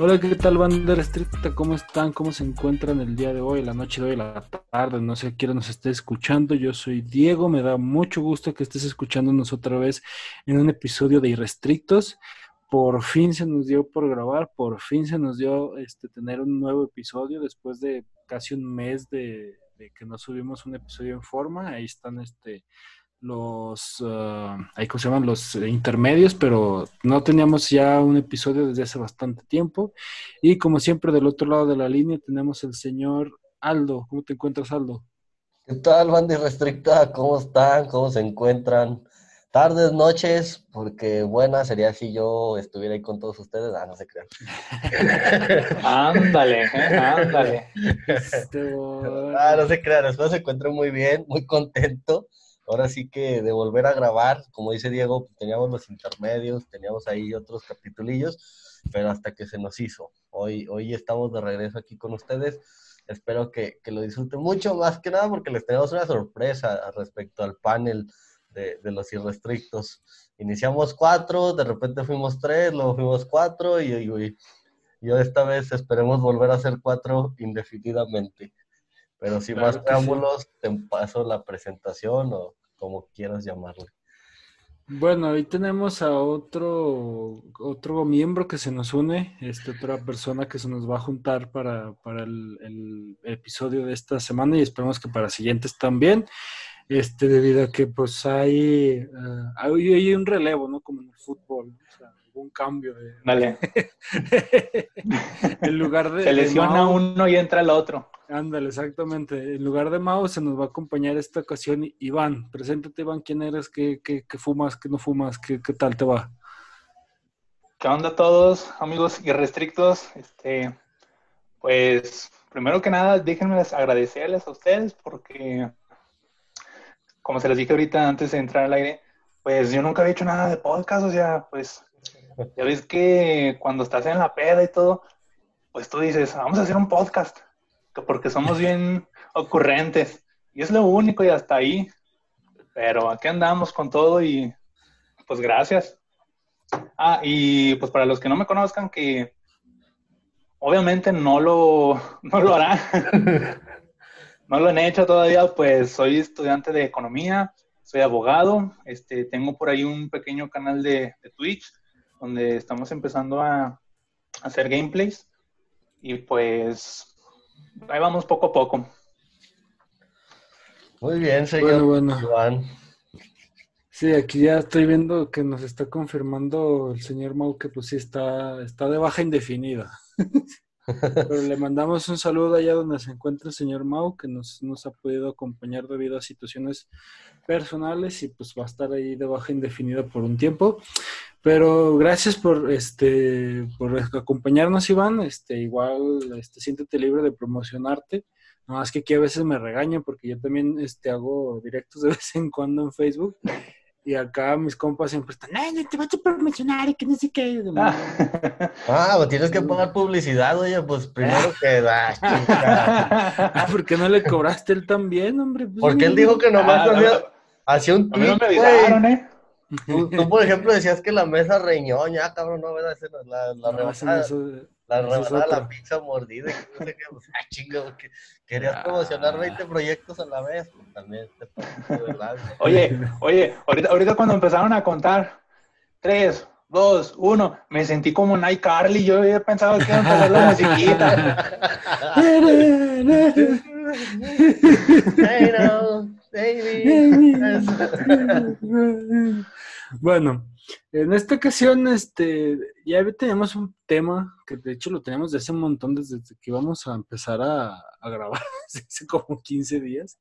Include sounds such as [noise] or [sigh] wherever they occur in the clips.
Hola, ¿qué tal, banda restricta? ¿Cómo están? ¿Cómo se encuentran el día de hoy, la noche de hoy, la tarde? No sé quién nos esté escuchando. Yo soy Diego. Me da mucho gusto que estés escuchándonos otra vez en un episodio de Irrestrictos. Por fin se nos dio por grabar, por fin se nos dio este, tener un nuevo episodio después de casi un mes de, de que no subimos un episodio en forma. Ahí están este, los, uh, ahí se llaman los intermedios, pero no teníamos ya un episodio desde hace bastante tiempo. Y como siempre, del otro lado de la línea tenemos el señor Aldo. ¿Cómo te encuentras, Aldo? ¿Qué tal, banda restricta? ¿Cómo están? ¿Cómo se encuentran? Tardes, noches, porque buena sería si yo estuviera ahí con todos ustedes. Ah, no se crean. [laughs] ándale, ¿eh? ándale. Este, ah, no se crean. Después se encuentro muy bien, muy contento ahora sí que de volver a grabar, como dice Diego, pues, teníamos los intermedios, teníamos ahí otros capitulillos, pero hasta que se nos hizo. Hoy, hoy estamos de regreso aquí con ustedes. Espero que, lo disfruten mucho, más que nada porque les tenemos una sorpresa respecto al panel de, los irrestrictos. Iniciamos cuatro, de repente fuimos tres, luego fuimos cuatro y, y, y esta vez esperemos volver a ser cuatro indefinidamente. Pero sin más preámbulos, te paso la presentación o como quieras llamarle. Bueno, ahí tenemos a otro, otro miembro que se nos une, esta otra persona que se nos va a juntar para, el, episodio de esta semana y esperamos que para siguientes también, este, debido a que pues hay, uh, hay, un relevo, ¿no? Como en el fútbol, o sea, un cambio de... Vale. [laughs] en lugar de... Se lesiona uno y entra el otro. Ándale, exactamente. En lugar de Mao se nos va a acompañar esta ocasión Iván. Preséntate, Iván, quién eres, qué, qué, qué fumas, qué no fumas, qué, qué, tal te va. ¿Qué onda a todos, amigos irrestrictos? Este, pues, primero que nada, déjenme agradecerles a ustedes porque, como se les dije ahorita antes de entrar al aire, pues yo nunca había hecho nada de podcast, o sea, pues, ya ves que cuando estás en la peda y todo, pues tú dices, vamos a hacer un podcast porque somos [laughs] bien ocurrentes. Y es lo único y hasta ahí. Pero aquí andamos con todo y pues gracias. Ah, y pues para los que no me conozcan, que obviamente no lo, [laughs] no lo harán. [laughs] no lo han hecho todavía, pues soy estudiante de economía, soy abogado, este, tengo por ahí un pequeño canal de, de Twitch donde estamos empezando a, a hacer gameplays y pues ahí vamos poco a poco. Muy bien, señor bueno, bueno. Sí, aquí ya estoy viendo que nos está confirmando el señor Mau que pues sí está, está de baja indefinida. [laughs] Pero le mandamos un saludo allá donde se encuentra el señor Mau, que nos, nos, ha podido acompañar debido a situaciones personales y pues va a estar ahí de baja indefinida por un tiempo. Pero gracias por este por acompañarnos, Iván. Este, igual este, siéntete libre de promocionarte. No, es que aquí a veces me regañan porque yo también este, hago directos de [laughs] vez en cuando en Facebook. Y acá mis compas siempre están, ay, no te vas a promocionar y que no sé qué. Ah, pues tienes que poner publicidad, oye, pues primero que da. [laughs] ah, ¿por qué no le cobraste él también, hombre? Pues, porque él dijo que nomás ah, hacía, un tweet, no me avisaron, ¿eh? Tú, por ejemplo, decías que la mesa reñoña, cabrón, no, ¿verdad? La, la no, rebanada, la, rebanada la pizza mordida. No sé qué, pues, ah, chingo, que querías ah. promocionar 20 proyectos a la vez. Pues, también te ¿verdad? Oye, oye, ahorita, ahorita cuando empezaron a contar, 3, 2, 1, me sentí como Night Carly. Yo había pensado que iba a empezar la musiquita. [laughs] Baby. [laughs] Bueno, en esta ocasión, este, ya tenemos un tema que de hecho lo tenemos desde hace un montón, desde que íbamos a empezar a, grabar, [laughs] hace como 15 días.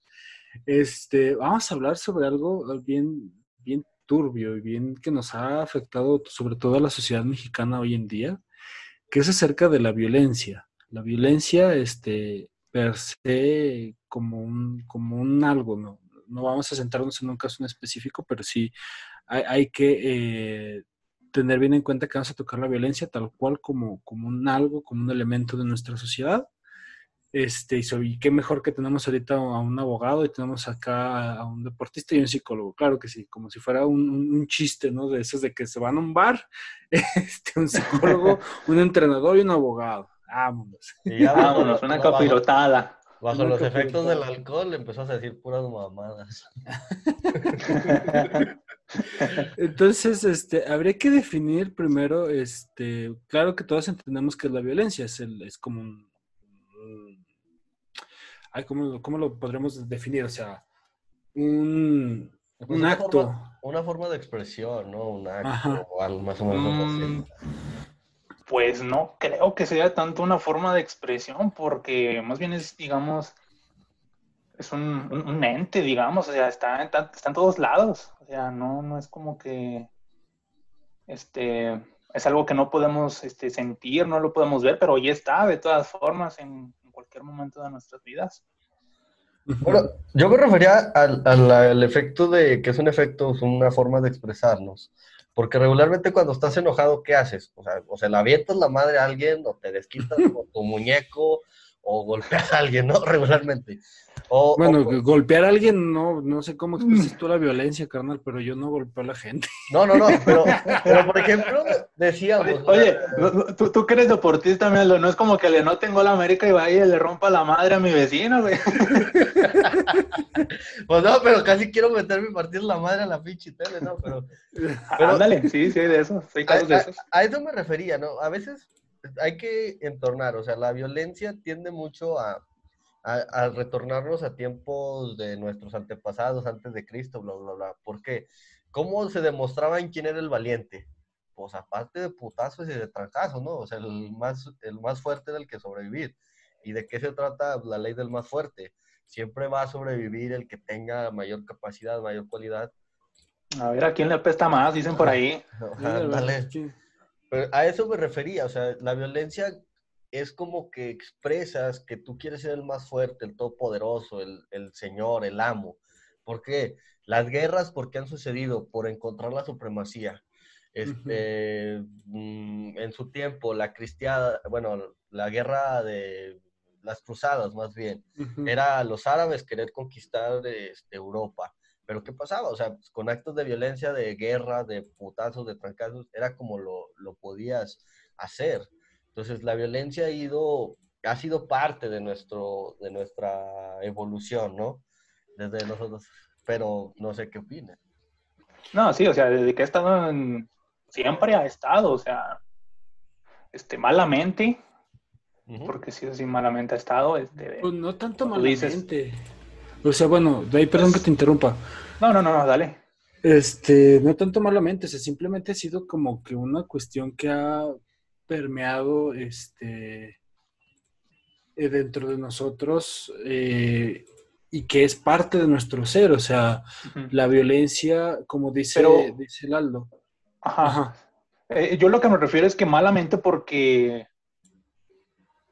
Este, vamos a hablar sobre algo bien, bien turbio y bien que nos ha afectado sobre todo a la sociedad mexicana hoy en día, que es acerca de la violencia. La violencia, este, per se, como un, como un algo, ¿no? No vamos a centrarnos en un caso en específico, pero sí hay, que eh, tener bien en cuenta que vamos a tocar la violencia tal cual como, como un algo, como un elemento de nuestra sociedad. Este, y, qué mejor que tenemos ahorita a un abogado y tenemos acá a un deportista y un psicólogo, claro que sí, como si fuera un, chiste, ¿no? De esos de que se van a un bar, [laughs] este, un psicólogo, [laughs] un entrenador y un abogado. Vámonos. vámonos, una capirotada. Bajo los efectos del alcohol empezó a decir puras mamadas. [laughs] Entonces, este, habría que definir primero, este, claro que todos entendemos que la violencia, es, el, es como un, ay, ¿cómo, ¿cómo, lo podremos definir? O sea, un, pues un acto. una forma de expresión, ¿no? Un acto o algo más o menos mm, Pues no creo que sea tanto una forma de expresión, porque más bien es, digamos, es un, un, ente, digamos, o sea, está, está, en todos lados. O sea, no, no es como que este es algo que no podemos este, sentir, no lo podemos ver, pero ya está de todas formas en, cualquier momento de nuestras vidas. Bueno, yo me refería al, al, efecto de que es un efecto, es una forma de expresarnos. Porque regularmente cuando estás enojado, ¿qué haces? O sea, o se la avientas la madre a alguien, o te desquitas con tu muñeco, o golpeas a alguien, ¿no? [laughs] Regularmente bueno, golpear a alguien, no, no sé cómo expresas tú la violencia, carnal, pero yo no golpeo a la gente. [laughs] No, no, no, pero, pero por ejemplo, decíamos. Oye, tú, tú que eres deportista, Melo, no es como que le no tengo la América y vaya y le rompa la madre a mi vecino, güey. [laughs] Pues no, pero casi quiero meterme y partir la madre a la pinche tele, ¿no? Pero. pero Ándale, sí, sí, de eso. a eso me refería, ¿no? A veces hay que entornar, o sea, la violencia tiende mucho a retornarnos a tiempos de nuestros antepasados antes de Cristo, bla, bla, bla. ¿Por qué? ¿Cómo se demostraba en quién era el valiente? Pues aparte de putazos y de trancazos, ¿no? O sea, el más, el más fuerte era el que sobrevivir. ¿Y de qué se trata la ley del más fuerte? Siempre va a sobrevivir el que tenga mayor capacidad, mayor cualidad. A ver, ¿a quién le apesta más? Dicen por ahí. [laughs] Dale. A eso me refería, o sea, la violencia es como que expresas que tú quieres ser el más fuerte, el todopoderoso, el, el señor, el amo. ¿Por qué? Las guerras, ¿por qué han sucedido? Por encontrar la supremacía. Este, mm, en su tiempo, la cristiada, bueno, la guerra de las cruzadas más bien, era los árabes querer conquistar este, Europa. Pero ¿qué pasaba? O sea, pues, con actos de violencia, de guerra, de putazos, de trancazos, era como lo, lo podías hacer. Entonces, la violencia ha ido, ha sido parte de, nuestro, de nuestra evolución, ¿no? Desde nosotros, pero no sé qué opina. No, sí, o sea, desde que ha estado en, siempre ha estado, o sea, este, malamente, porque sí, sí, malamente ha estado. Este, pues no tanto malamente. O sea, bueno, de ahí perdón que te interrumpa. No, no, no, no, dale. Este, no tanto malamente, o sea, simplemente ha sido como que una cuestión que ha permeado este, eh, dentro de nosotros eh, y que es parte de nuestro ser. O sea, la violencia, como dice, dice el Aldo. Ajá. Eh, yo lo que me refiero es que malamente porque,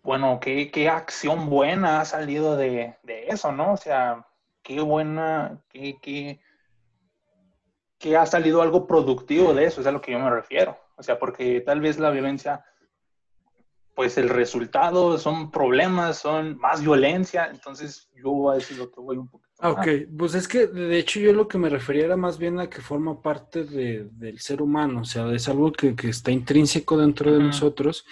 bueno, qué, qué acción buena ha salido de, de, eso, ¿no? O sea, qué buena, qué, qué, qué ha salido algo productivo de eso, es a lo que yo me refiero. O sea, porque tal vez la violencia, pues el resultado son problemas, son más violencia, entonces yo voy a decir lo que voy un poquito. Ah, ok, pues es que de hecho yo lo que me refería era más bien a que forma parte del ser humano, o sea, es algo que, está intrínseco dentro de nosotros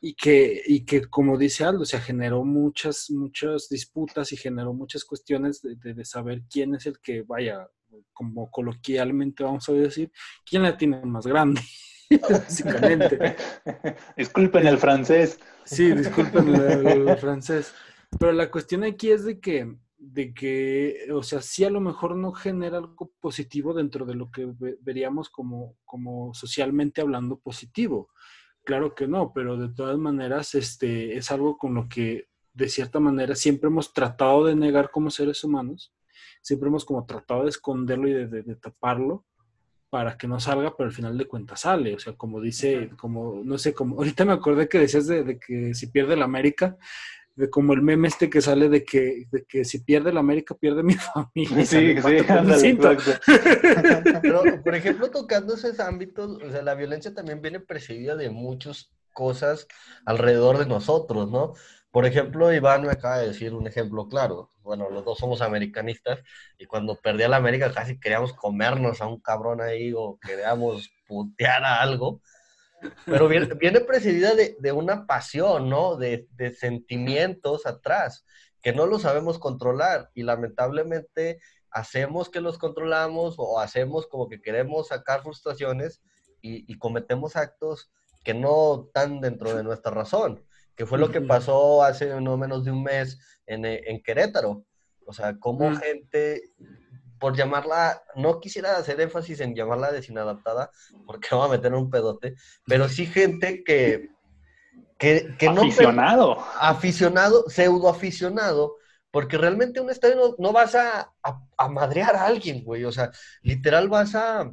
Y, que, y que, como dice Aldo, o sea, generó muchas, muchas disputas y generó muchas cuestiones de, de saber quién es el que, vaya, como coloquialmente vamos a decir, quién la tiene más grande. [laughs] básicamente. disculpen el francés. Sí, disculpen el, francés. Pero la cuestión aquí es de que, de que, o sea, sí a lo mejor no genera algo positivo dentro de lo que veríamos como, como socialmente hablando positivo. Claro que no, pero de todas maneras este, es algo con lo que de cierta manera siempre hemos tratado de negar como seres humanos, siempre hemos como tratado de esconderlo y de taparlo, para que no salga, pero al final de cuentas sale. O sea, como dice, como, no sé, como, ahorita me acordé que decías de, que si pierde la América, de como el meme este que sale de que, de que si pierde la América, pierde mi [laughs] familia. Sí, sí, [laughs] Pero, por ejemplo, tocando esos ámbitos, o sea, la violencia también viene precedida de muchas cosas alrededor de nosotros, ¿no? Por ejemplo, Iván me acaba de decir un ejemplo claro. Bueno, los dos somos americanistas y cuando perdía la América casi queríamos comernos a un cabrón ahí o queríamos putear a algo. Pero viene, viene precedida de, una pasión, ¿no? De, de, sentimientos atrás, que no lo sabemos controlar y lamentablemente hacemos que los controlamos o hacemos como que queremos sacar frustraciones y, y cometemos actos que no están dentro de nuestra razón, que fue lo que pasó hace no menos de un mes en, en Querétaro. O sea, como gente por llamarla, no quisiera hacer énfasis en llamarla desinadaptada, porque [laughs] va a meter un pedote, pero sí gente que, que, que no... Aficionado. Aficionado, pseudo aficionado, porque realmente un estadio no, vas a, a, madrear a alguien, güey, o sea, literal vas a,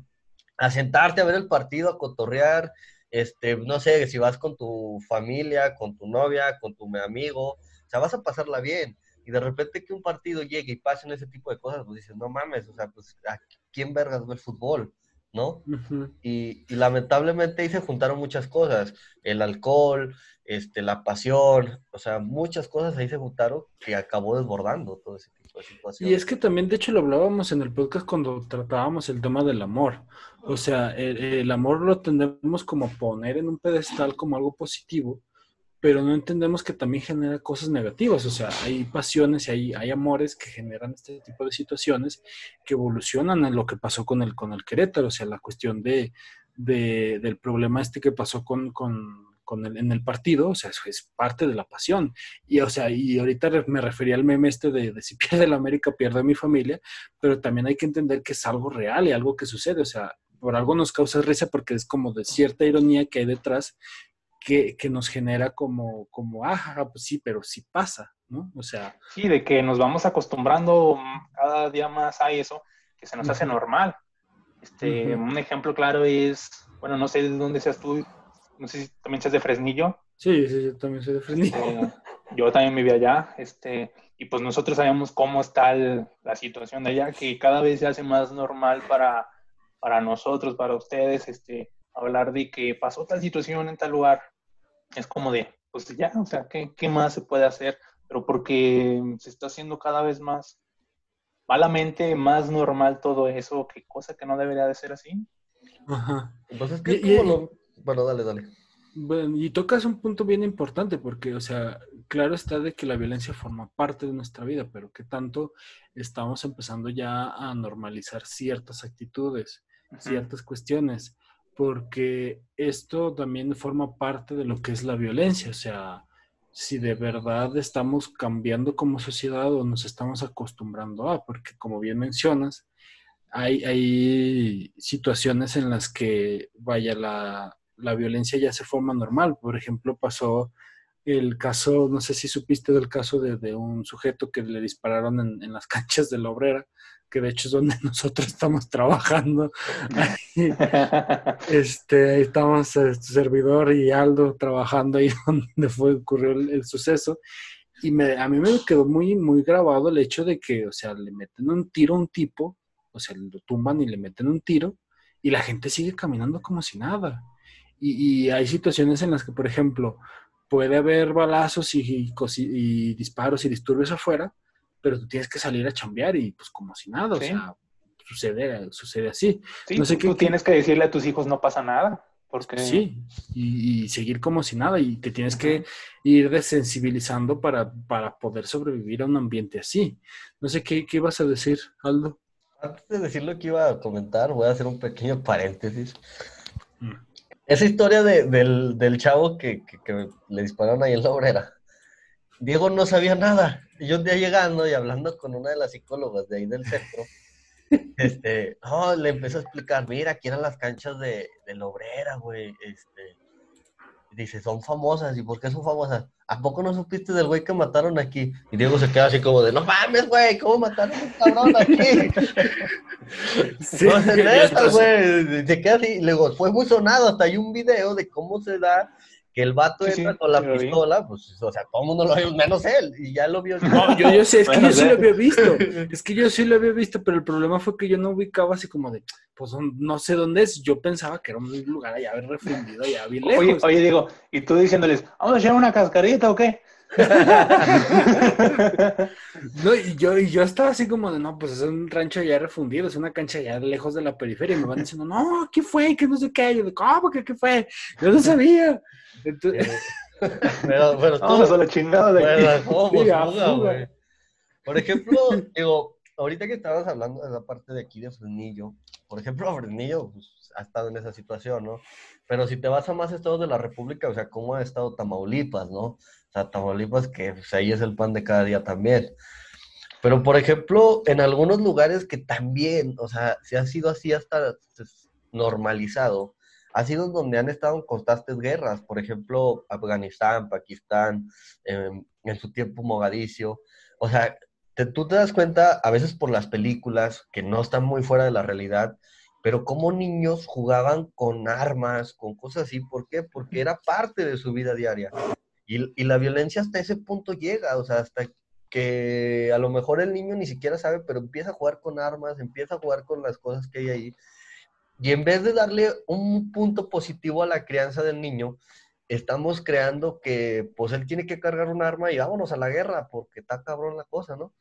a sentarte a ver el partido, a cotorrear, este, no sé, si vas con tu familia, con tu novia, con tu amigo, o sea, vas a pasarla bien y de repente que un partido llegue y pasen ese tipo de cosas, pues dices, no mames, o sea, pues, ¿a quién vergas ve el fútbol? ¿No? y, y, lamentablemente ahí se juntaron muchas cosas, el alcohol, este, la pasión, o sea, muchas cosas ahí se juntaron que acabó desbordando todo ese tipo Y es que también, de hecho, lo hablábamos en el podcast cuando tratábamos el tema del amor. O sea, el, amor lo tendemos como poner en un pedestal como algo positivo, pero no entendemos que también genera cosas negativas, o sea, hay pasiones y hay, hay amores que generan este tipo de situaciones que evolucionan en lo que pasó con el, con el Querétaro, o sea, la cuestión de, de del problema este que pasó con, con el, en el partido, o sea, es, es, parte de la pasión. Y, o sea, y ahorita me refería al meme este de, de si [laughs] pierde la América, pierde mi familia, pero también hay que entender que es algo real y algo que sucede, o sea, por algo nos causa risa porque es como de cierta ironía que hay detrás que, que, nos genera como, como, ah, pues sí, pero sí pasa, ¿no? O sea. Sí, de que nos vamos acostumbrando cada día más a eso, que se nos uh -huh. hace normal. Este, uh -huh. Un ejemplo claro es, bueno, no sé de dónde seas tú, no sé si también seas de Fresnillo. Sí, sí, yo también soy de Fresnillo. Este, yo también viví allá, este, y pues nosotros sabemos cómo está el, la situación de allá, que cada vez se hace más normal para, para nosotros, para ustedes, este, hablar de que pasó tal situación en tal lugar, es como de, pues ya, o sea, ¿qué, ¿qué, más se puede hacer? Pero porque se está haciendo cada vez más malamente, más normal todo eso, que cosa que no debería de ser así. Ajá. Entonces, ¿qué, y, y, lo... Bueno, dale, dale. Bueno, y tocas un punto bien importante porque, o sea, claro está de que la violencia forma parte de nuestra vida, pero que tanto estamos empezando ya a normalizar ciertas actitudes, uh -huh. ciertas cuestiones porque esto también forma parte de lo que es la violencia, o sea, si de verdad estamos cambiando como sociedad o nos estamos acostumbrando a, porque como bien mencionas, hay, hay situaciones en las que, vaya, la, la, violencia ya se forma normal. Por ejemplo, pasó el caso, no sé si supiste del caso de, de un sujeto que le dispararon en, en las [laughs] canchas de la obrera que de hecho es donde [laughs] nosotros estamos trabajando. [laughs] este, estamos el este, servidor y Aldo trabajando ahí donde fue ocurrió el, el suceso. Y me, a mí me quedó muy, muy grabado el hecho de que, o sea, le meten un tiro a un tipo, o sea, lo tumban y le meten un tiro, y la gente sigue caminando como si nada. Y, y hay situaciones en las que, por ejemplo, puede haber balazos y, y, y disparos y disturbios afuera, pero tú tienes que salir a chambear y pues como si nada, sí. o sea, sucede, sucede así. Sí, no sé tú qué, tienes que decirle a tus hijos no pasa nada. Porque... Sí, y, y, seguir como si nada, y te tienes que ir desensibilizando para, para poder sobrevivir a un ambiente así. No sé qué, qué ibas a decir, Aldo. Antes de decir lo que iba a comentar, voy a hacer un pequeño paréntesis. Mm. Esa historia de, del, del, chavo que, que, que, le dispararon ahí en la obrera, Diego no sabía nada. Y yo un día llegando y hablando con una de las psicólogas de ahí del centro, [laughs] este, oh, le empezó a explicar, mira, aquí eran las canchas de, de la obrera, güey, este, dice, son famosas, ¿y por qué son famosas? ¿A poco no supiste del güey que mataron aquí? Y Diego se queda así como de, no mames, güey, ¿cómo mataron a un cabrón aquí? [laughs] sí, no, se neta, güey, se queda así, y luego, fue muy sonado, hasta hay un video de cómo se da que el vato sí, entra sí, con la pistola, vi. pues, o sea, todo el mundo lo vio, menos él, y ya lo vio. No, yo, yo sé, es que yo sí lo había visto, [laughs] es que yo sí lo había visto, pero el problema fue que yo no ubicaba así como de, pues, no sé dónde es, yo pensaba que era un lugar allá refundido, allá bien lejos. Oye, oye, digo, y tú diciéndoles, ¿vamos a echar una cascarita o qué? No, y yo, y yo estaba así como de, no, pues es un rancho ya refundido, es una cancha ya lejos de la periferia, y me van diciendo, no, ¿qué fue? ¿Qué no sé qué? Yo de, ¿cómo que qué fue? Yo no sabía. Entonces... pero, pero tú, Vamos a la chingada de aquí. ¿cómo? Sí, a Fuga, fuga. güey. Por ejemplo, digo, ahorita que estabas hablando de la parte de aquí de Fresnillo, por ejemplo, Fresnillo pues, ha estado en esa situación, ¿no? Pero si te vas a más estados de la República, o sea, ¿cómo ha estado Tamaulipas, no? Sea, Tamaulipas que pues, ahí es el pan de cada día también. Pero, por ejemplo, en algunos lugares que también, o sea, se ha sido así hasta pues, normalizado, ha sido donde han estado en constantes guerras, por ejemplo, Afganistán, Pakistán, em, en su tiempo Mogadiscio. O sea, tú te das cuenta a veces por las películas que no están muy fuera de la realidad, pero cómo niños jugaban con armas, con cosas así. ¿Por qué? Porque era parte de su vida diaria. Y, y la violencia hasta ese punto llega, o sea, hasta que a lo mejor el niño ni siquiera sabe, pero empieza a jugar con armas, empieza a jugar con las cosas que hay ahí. Y en vez de darle un punto positivo a la crianza del niño, estamos creando que pues él tiene que cargar un arma y vámonos a la guerra, porque está cabrón la cosa, ¿no?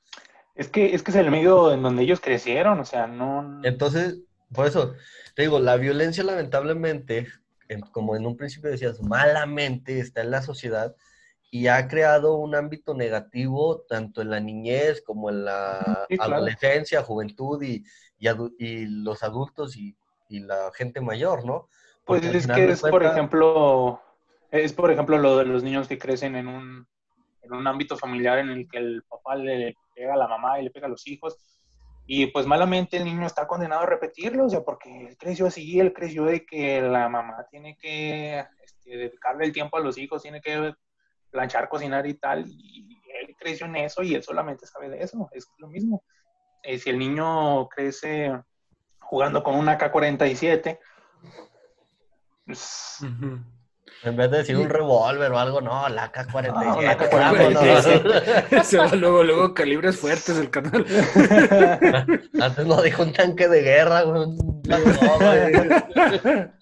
Es que, es que es el medio en donde ellos crecieron, o sea, no... Entonces, por eso, te digo, la violencia lamentablemente, en- como en un principio decías, malamente está en la sociedad y ha creado un ámbito negativo tanto en la niñez como en la Sí, claro. adolescencia, juventud y, y, y los adultos y, y la gente mayor, ¿no? Pues Porque al es que es, por cuentas- ejemplo, es por ejemplo lo de los niños que crecen en un, en un ámbito familiar en el que el papá le pega a la mamá y le pega a los hijos. Y pues malamente el niño está condenado a repetirlo, o sea, porque él creció así, él creció de que la mamá tiene que este, dedicarle el tiempo a los hijos, tiene que planchar, cocinar y tal, y él creció en eso y él solamente sabe de eso, es lo mismo. Eh, si el niño crece jugando con una K-47, pues. En vez de decir un revólver o algo, no, la K-47. Ah, [laughs] va luego, luego calibres fuertes el canal. [laughs] Antes no dijo un tanque de guerra, un. [laughs]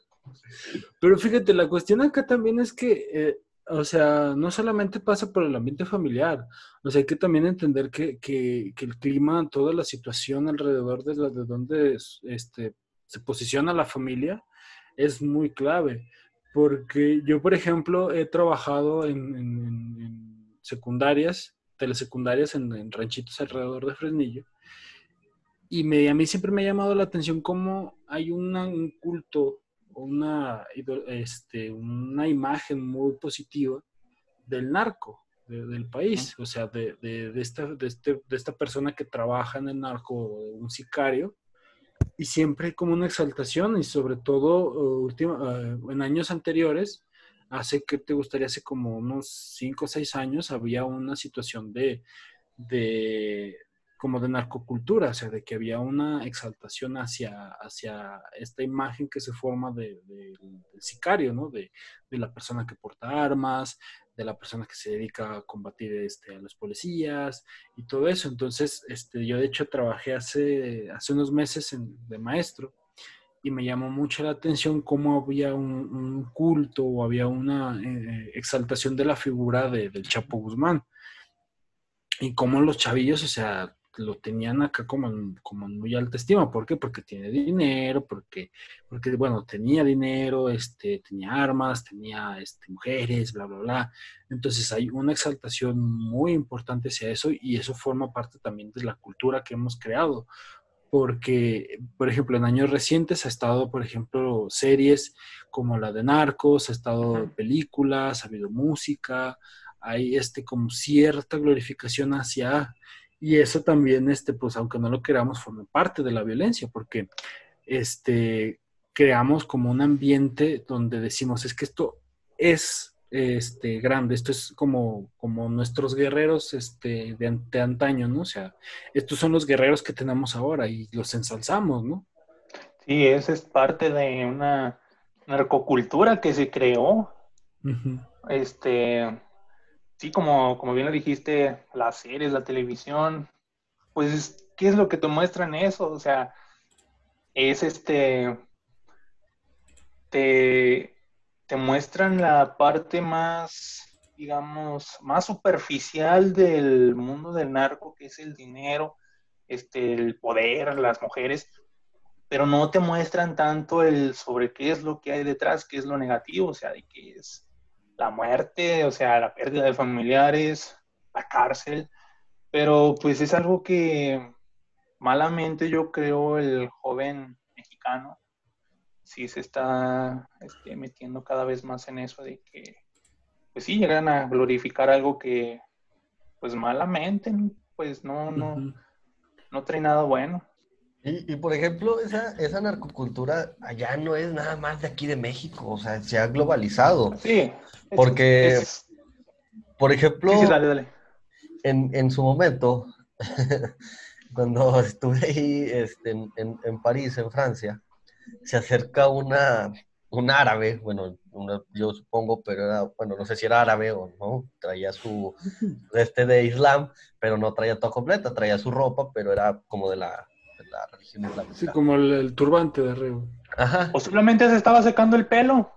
Pero fíjate, la cuestión acá también es que, eh, o sea, no solamente pasa por el ambiente familiar, o sea, hay que también entender que, que, que el clima, toda la situación alrededor de, la, de donde es- este, se posiciona la familia es muy clave. Porque yo, por ejemplo, he trabajado en, en- en- en secundarias, telesecundarias en, en ranchitos alrededor de Fresnillo. Y me, a mí siempre me ha llamado la atención cómo hay una- un culto, una, este, una imagen muy positiva del narco de- del país, o sea, de, de- de esta, de, este- de esta persona que trabaja en el narco, un sicario, y siempre como una exaltación y sobre todo uh, uh, en años anteriores, hace que te gustaría, hace como unos 5 o 6 años, había una situación de como de narcocultura, o sea, de que había una exaltación hacia, hacia esta imagen que se forma de- de- del sicario, ¿no? De, de la persona que porta armas, de la persona que se dedica a combatir este, a los policías y todo eso. Entonces, este, yo de hecho trabajé hace, hace unos meses en- de maestro y me llamó mucho la atención cómo había un, culto o había una eh, exaltación de la figura de- del Chapo Guzmán y cómo los chavillos, o sea, lo tenían acá como en, como en muy alta estima. ¿Por qué? Porque tiene dinero, porque, porque bueno, tenía dinero, este, tenía armas, tenía este, mujeres, bla, bla, bla. Entonces hay una exaltación muy importante hacia eso y eso forma parte también de la cultura que hemos creado. Porque, por ejemplo, en años recientes ha estado, por ejemplo, series como la de Narcos, ha estado películas, ha habido música, hay este como cierta glorificación hacia y eso también este pues aunque no lo queramos forma parte de la violencia porque este creamos como un ambiente donde decimos es que esto es este grande esto es como como nuestros guerreros este de, de antaño no o sea estos son los guerreros que tenemos ahora y los ensalzamos no Sí, esa es parte de una narcocultura que se creó. Ujú. Este, sí, como, como bien lo dijiste, las series, la televisión, pues, ¿qué es lo que te muestran eso? O sea, es este, te, te muestran la parte más, digamos, más superficial del mundo del narco, que es el dinero, este, el poder, las mujeres, pero no te muestran tanto el sobre qué es lo que hay detrás, qué es lo negativo, o sea, de qué es la muerte, o sea, la pérdida de familiares, la cárcel, pero pues es algo que malamente yo creo el joven mexicano sí se está este, metiendo cada vez más en eso de que pues sí llegan a glorificar algo que pues malamente pues no no no trae nada bueno y, por ejemplo, esa, esa narcocultura allá no es nada más de aquí de México, o sea, se ha globalizado. Sí. Porque, por ejemplo, En, en, su momento, [laughs] cuando estuve ahí este, en, en, París, en Francia, se acerca una, un árabe, bueno, yo supongo, pero era, bueno, no sé si era árabe o no, traía su, [laughs] este de Islam, pero no traía todo completa, traía su ropa, pero era como de la la religión islámica. Sí, como el, turbante de arriba. Ajá. Posiblemente se estaba secando el pelo.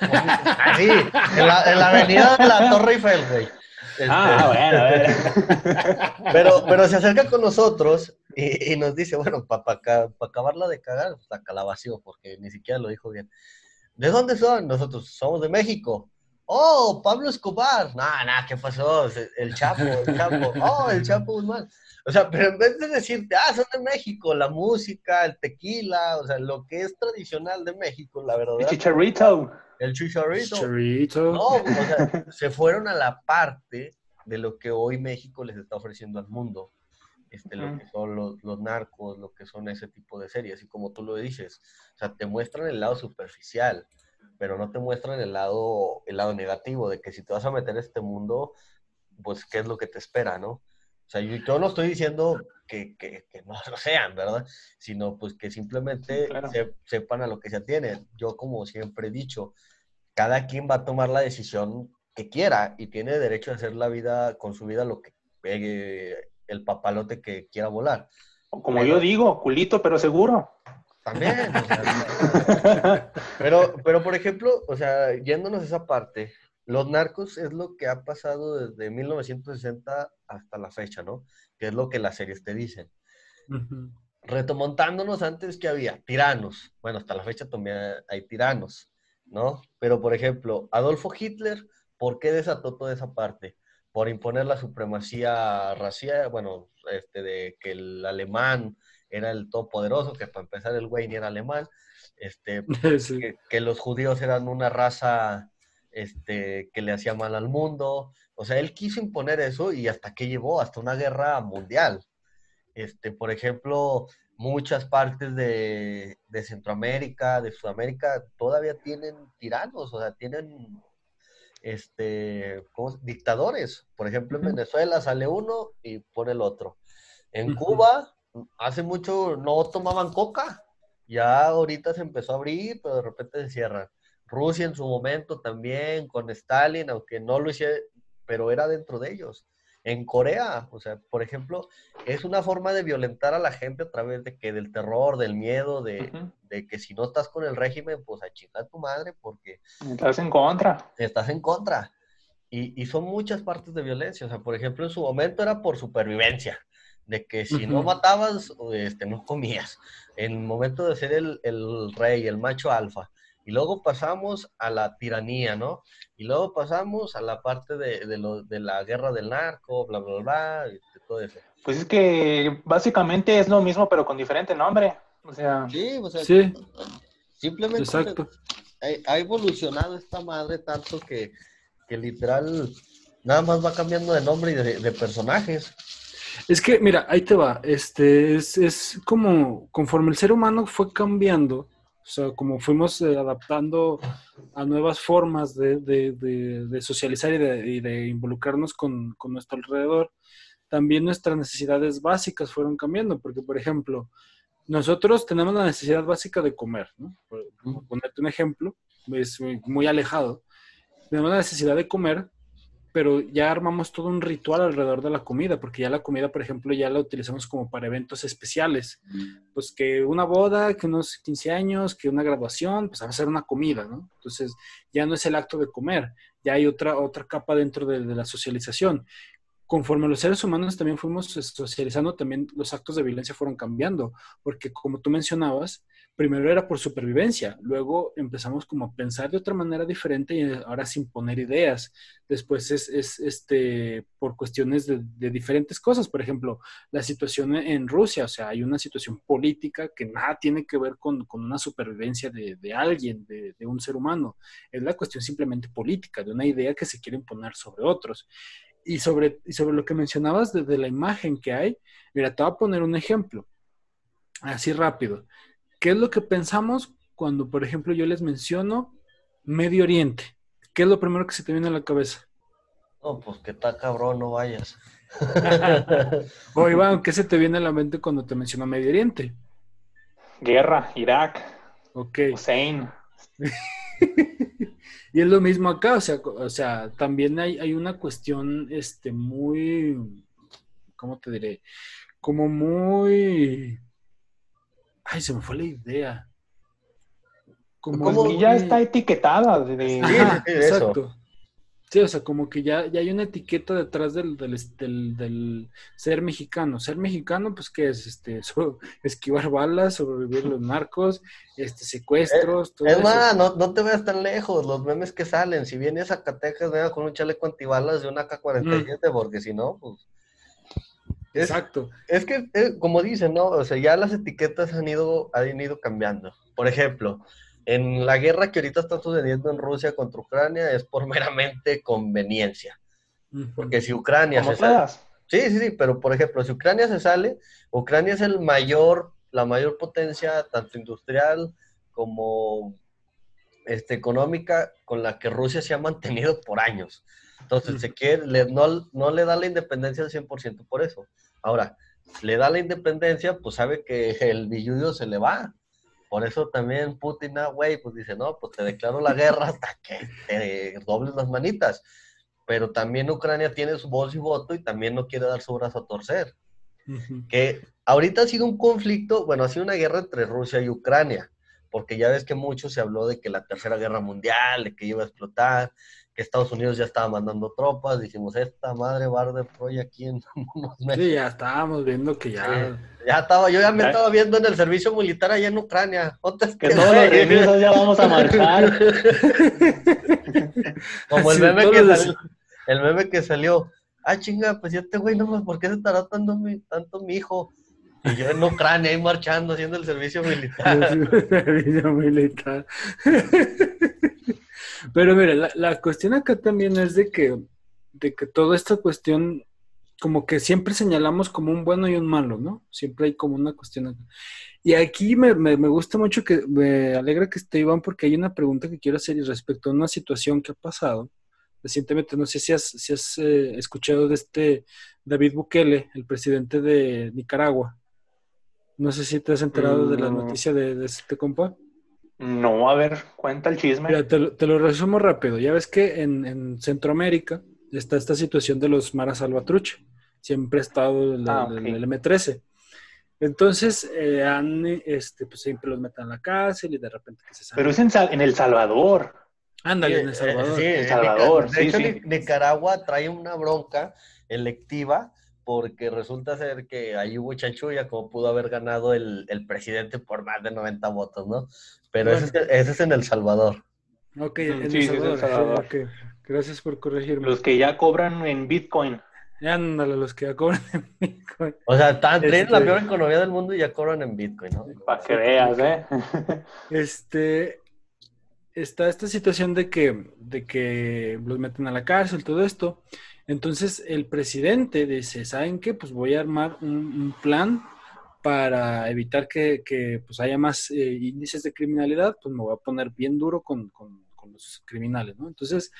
Ah, sí, en la, en la avenida de la Torre Eiffel, güey. ah, este, bueno, [laughs] Pero, pero se acerca con nosotros y, y nos dice, bueno, para pa, acabarla de cagar, pues, la calabació, porque ni siquiera lo dijo bien. ¿De dónde son? Nosotros somos de México. Oh, Pablo Escobar. Nah, nah, ¿qué pasó? El Chapo, el Chapo. Oh, el Chapo Guzmán. O sea, pero en vez de decirte, ah, son de México, la música, el tequila, o sea, lo que es tradicional de México, la verdad. El chicharrito. El chicharrito. No, o sea, se fueron a la parte de lo que hoy México les está ofreciendo al mundo. Este, lo que son los, los, narcos, lo que son ese tipo de series. Y como tú lo dices, o sea, te muestran el lado superficial, pero no te muestran el lado, el lado negativo, de que si te vas a meter en este mundo, pues qué es lo que te espera, ¿no? O sea, yo, no estoy diciendo que, que, no [laughs] lo sean, ¿verdad? Sino pues que simplemente sepan a lo que se atienen. Yo como siempre he dicho, cada quien va a tomar la decisión que quiera y tiene derecho a hacer la vida con su vida lo que pegue el papalote que quiera volar. Como yo digo, culito, pero seguro. También. [laughs] pero, pero, por ejemplo, o sea, yéndonos a esa parte, los narcos es lo que ha pasado desde 1960 hasta la fecha, ¿no? Que es lo que las series te dicen. Retomontándonos antes que había tiranos. Bueno, hasta la fecha también hay tiranos, ¿no? Pero, por ejemplo, Adolfo Hitler, ¿por qué desató toda esa parte? Por imponer la supremacía racial, bueno, este, de que el alemán era el todopoderoso, que para empezar el güey ni era alemán, este, [laughs] que los judíos eran una raza este, que le hacía mal al mundo. O sea, él quiso imponer eso y hasta que llevó, hasta una guerra mundial. Este, por ejemplo, muchas partes de, Centroamérica, de Sudamérica, todavía tienen tiranos, o sea, tienen este, dictadores. Por ejemplo, en Venezuela sale uno y pone el otro. En Cuba, hace mucho no tomaban coca. Ya ahorita se empezó a abrir, pero de repente se cierran. Rusia en su momento también, con Stalin, aunque no lo hiciera, pero era dentro de ellos. En Corea, o sea, por ejemplo, es una forma de violentar a la gente a través de que del terror, del miedo, de, que si no estás con el régimen, pues a chingar tu madre porque... Estás en contra. Estás en contra. Y, son muchas partes de violencia. O sea, por ejemplo, en su momento era por supervivencia, de que si no matabas, este, no comías. En el momento de ser el, el rey, el macho alfa, y luego pasamos a la tiranía, ¿no? Y luego pasamos a la parte de, de, la guerra del narco, bla, bla, bla, y todo eso. Pues es que básicamente es lo mismo, pero con diferente nombre. O sea, sí, o sea, sí. simplemente Exacto. Ha, evolucionado esta madre tanto que, que, literal nada más va cambiando de nombre y de, de personajes. Es que, mira, ahí te va. Este es, es como conforme el ser humano fue cambiando, o sea, como fuimos eh, adaptando a nuevas formas de, socializar y de, involucrarnos con, nuestro alrededor, también nuestras necesidades básicas fueron cambiando, porque, por ejemplo, nosotros tenemos la necesidad básica de comer, ¿no? Por, ponerte un ejemplo, es muy, alejado. Tenemos la necesidad de comer, pero ya armamos todo un ritual alrededor de la comida, porque ya la comida, por ejemplo, ya la utilizamos como para eventos especiales. Pues que una boda, que unos 15 años, que una graduación, pues va a ser una comida, ¿no? Entonces ya no es el acto de comer, ya hay otra, otra capa dentro de, de la socialización conforme los seres humanos también fuimos socializando, también los actos de violencia fueron cambiando, porque como tú mencionabas, primero era por supervivencia, luego empezamos como a pensar de otra manera diferente y ahora sin poner ideas. Después es, es este, por cuestiones de, diferentes cosas, por ejemplo, la situación en Rusia, o sea, hay una situación política que nada tiene que ver con, con una supervivencia de, de alguien, de, de un ser humano, es la cuestión simplemente política, de una idea que se quiere imponer sobre otros y sobre, sobre lo que mencionabas de, la imagen que hay, mira, te voy a poner un ejemplo, así rápido. ¿Qué es lo que pensamos cuando, por ejemplo, yo les menciono Medio Oriente? ¿Qué es lo primero que se te viene a la cabeza? No, pues que está cabrón, no vayas. [laughs] o Iván, ¿qué se te viene a la mente cuando te menciono Medio Oriente? Guerra, Irak. Ok. Hussein. [laughs] Y es lo mismo acá, o sea, o sea también hay, hay una cuestión este, muy, ¿cómo te diré? Como muy... Ay, se me fue la idea. Como, ya está etiquetada. De... exacto. Sí, o sea, como que ya, ya hay una etiqueta detrás del, del, ser mexicano. Ser mexicano, pues, ¿qué es? Este, [laughs] esquivar balas, sobrevivir los narcos, este, secuestros, eh, todo Es más, no, no, te veas tan lejos, los memes que salen. Si vienes a Zacatecas, venga con un chaleco antibalas de una K-47, porque si no, pues... Exacto. Es que, eh, como dicen, ¿no? O sea, ya las etiquetas han ido, han ido cambiando. Por ejemplo, en la guerra que ahorita está sucediendo en Rusia contra Ucrania es por [laughs] meramente conveniencia. Porque si Ucrania se sale. Sí, sí, sí, pero por ejemplo, si Ucrania se sale, Ucrania es el mayor, la mayor potencia, tanto industrial como este, económica, con la que Rusia se ha mantenido por años. Entonces, se quiere, no, no le da la independencia al 100% por eso. Ahora, le da la independencia, pues sabe que el billuyo se le va. Por eso también Putin, ah, güey, pues dice, no, pues te declaro la guerra hasta que te dobles las manitas. Pero también Ucrania tiene su voz y voto y también no quiere dar su brazo a torcer. Que ahorita ha sido un conflicto, bueno, ha sido una guerra entre Rusia y Ucrania, porque ya ves que mucho se habló de que la tercera guerra mundial, de que iba a explotar, Estados Unidos ya estaba mandando tropas, dijimos, esta madre Barder Proy aquí en [laughs] unos meses. Sí, ya estábamos viendo que ya... ya estaba, yo ya me estaba viendo en el servicio militar allá en Ucrania. que todos los revisos ya vamos a [laughs] marchar. Como el meme que salió, el meme que salió, ah chinga, pues ya este güey no ¿por qué se estará tanto mi, tanto mi hijo? Y yo en Ucrania ahí marchando, haciendo el servicio militar. [laughs] El servicio militar. Pero mira, la, cuestión acá también es de que, de que toda esta cuestión, como que siempre señalamos como un bueno y un malo, ¿no? Siempre hay como una cuestión acá. Y aquí me, gusta mucho que, me alegra que esté Iván, porque hay una pregunta que quiero hacer y respecto a una situación que ha pasado recientemente. No sé si has, si has eh, escuchado de este David Bukele, el presidente de Nicaragua. No sé si te has enterado de la mm. noticia de, de este compa. No, a ver, cuenta el chisme. Mira, te, lo resumo rápido. Ya ves que en, Centroamérica está esta situación de los maras salvatrucha. Siempre ha estado el, ah, M13. Entonces, eh, han, este, pues siempre los meten a la cárcel y de repente que se salen. Pero es en, El Salvador. Ándale, en El Salvador. Sí, El Salvador. De hecho, Nicaragua trae una bronca electiva porque resulta ser que ahí hubo chanchulla, como pudo haber ganado el, presidente por más de 90 votos, ¿no? Pero ese, es, en El Salvador. Ok, en El Salvador. Gracias por corregirme. Los que ya cobran en Bitcoin. Ándale, los que ya cobran en Bitcoin. O sea, están la este peor economía del mundo y ya cobran en Bitcoin, ¿no? Para que veas, ¿eh? [laughs] Este, está esta situación de que, de que los meten a la cárcel, todo esto. Entonces el presidente dice, ¿saben qué? Pues voy a armar un, plan para evitar que, pues haya más eh, índices de criminalidad, pues me voy a poner bien duro con, los criminales, ¿no? Entonces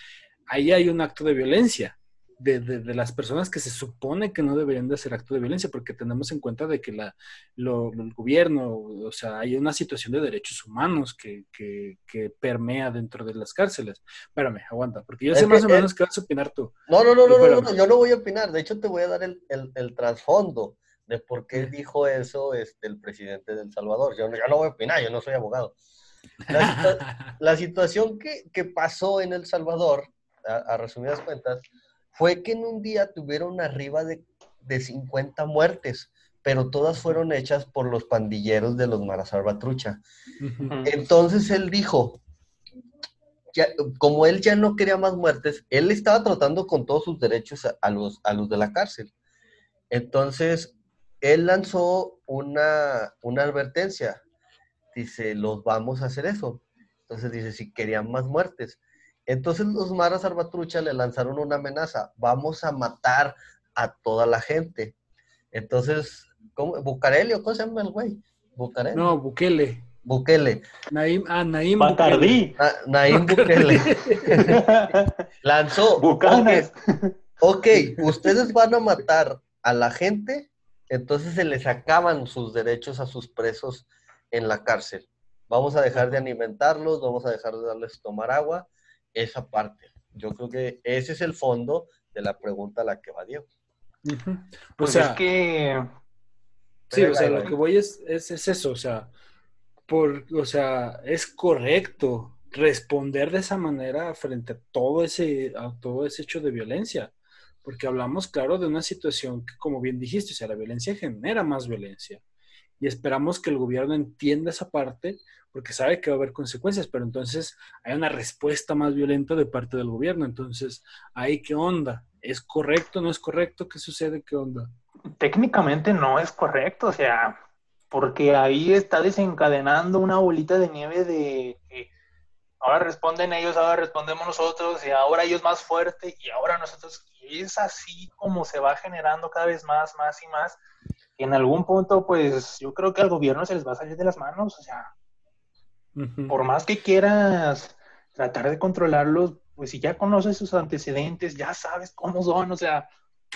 ahí hay un acto de violencia. De, de, las personas que se supone que no deberían de hacer acto de violencia, porque tenemos en cuenta de que la, lo, el gobierno, o sea, hay una situación de derechos humanos que, que, que permea dentro de las cárceles. Espérame, aguanta, porque yo sé más o menos qué vas a opinar tú. No, no, no, no, no, no, yo no voy a opinar, de hecho te voy a dar el, el, el trasfondo de por qué dijo eso este, el presidente de El Salvador. Yo, yo no voy a opinar, yo no soy abogado. La, [laughs] la situación que, que, pasó en El Salvador, a, a, resumidas cuentas, fue que en un día tuvieron arriba de, de 50 muertes, pero todas fueron hechas por los pandilleros de los Mara Salvatrucha. Entonces él dijo, ya, como él ya no quería más muertes, él estaba tratando con todos sus derechos a, a, los, a los de la cárcel. Entonces, él lanzó una, una advertencia. Dice, los vamos a hacer eso. Entonces dice, si querían más muertes. Entonces los maras Arbatrucha le lanzaron una amenaza. Vamos a matar a toda la gente. Entonces, ¿cómo? ¿Bucareli o cómo se llama el güey? ¿Bucareli? No, Bukele. Bukele. Naim, ah, Naim Bacardí. Na, Naim Bukele. [laughs] Lanzó. Bucanas. Okay, ok, ustedes van a matar a la gente entonces se les acaban sus derechos a sus presos en la cárcel. Vamos a dejar de alimentarlos, vamos a dejar de darles tomar agua, esa parte. Yo creo que ese es el fondo de la pregunta a la que va Diego. Pues o sea, es que... Sí, o sea, lo que voy es, es, eso, o sea, por, o sea, es correcto responder de esa manera frente a todo ese, a todo ese hecho de violencia porque hablamos, claro, de una situación que, como bien dijiste, o sea, la violencia genera más violencia. Y esperamos que el gobierno entienda esa parte, porque sabe que va a haber consecuencias, pero entonces hay una respuesta más violenta de parte del gobierno. Entonces, ¿ahí qué onda? ¿Es correcto? ¿No es correcto? ¿Qué sucede? ¿Qué onda? Técnicamente no es correcto, o sea, porque ahí está desencadenando una bolita de nieve de ahora responden ellos, ahora respondemos nosotros, y ahora ellos más fuerte, y ahora nosotros, y es así como se va generando cada vez más, más y más. En algún punto, pues yo creo que al gobierno se les va a salir de las manos, o sea, por más que quieras tratar de controlarlos, pues si ya conoces sus antecedentes, ya sabes cómo son, o sea,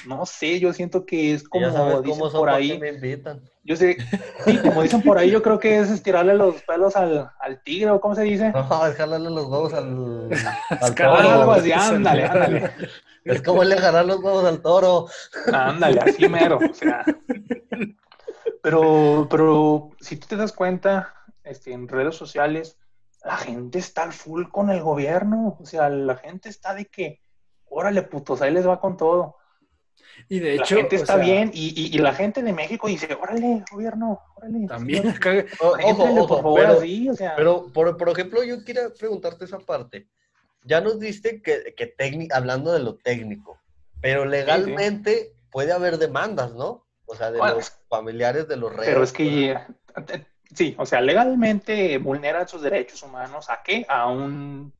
no sé, yo siento que es como dicen por ahí. Yo sé, sí, como dicen por ahí, yo creo que es estirarle los pelos al, al tigre, o cómo se dice. No, es jalarle los huevos al, al. [laughs] Algo así, ándale, ándale. Es como le jalar los huevos al toro. Ándale, así mero, o sea. Pero, pero si tú te das cuenta, este, en redes sociales, la gente está al full con el gobierno. O sea, la gente está de que, órale, putos, ahí les va con todo. Y de hecho. La gente está bien y, y, la gente de México dice: Órale, gobierno, órale. También. ojo, ojo, pero, o sea. pero por, por, ejemplo, yo quiero preguntarte esa parte. Ya nos diste que, que hablando de lo técnico, pero legalmente sí, sí. puede haber demandas, ¿no? O sea, de bueno, los familiares de los reyes. Pero es que. Sí, o sea, legalmente vulneran sus derechos humanos. ¿A qué? A un,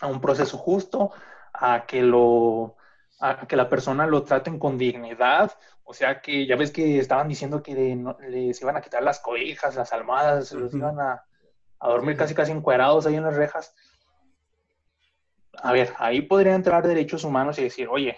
a un proceso justo, a que lo a que la persona lo traten con dignidad, o sea que ya ves que estaban diciendo que de, no, les iban a quitar las cobijas, las almohadas, los iban a, a, dormir casi casi encuerados ahí en las rejas. A ver, ahí podría entrar derechos humanos y decir, oye,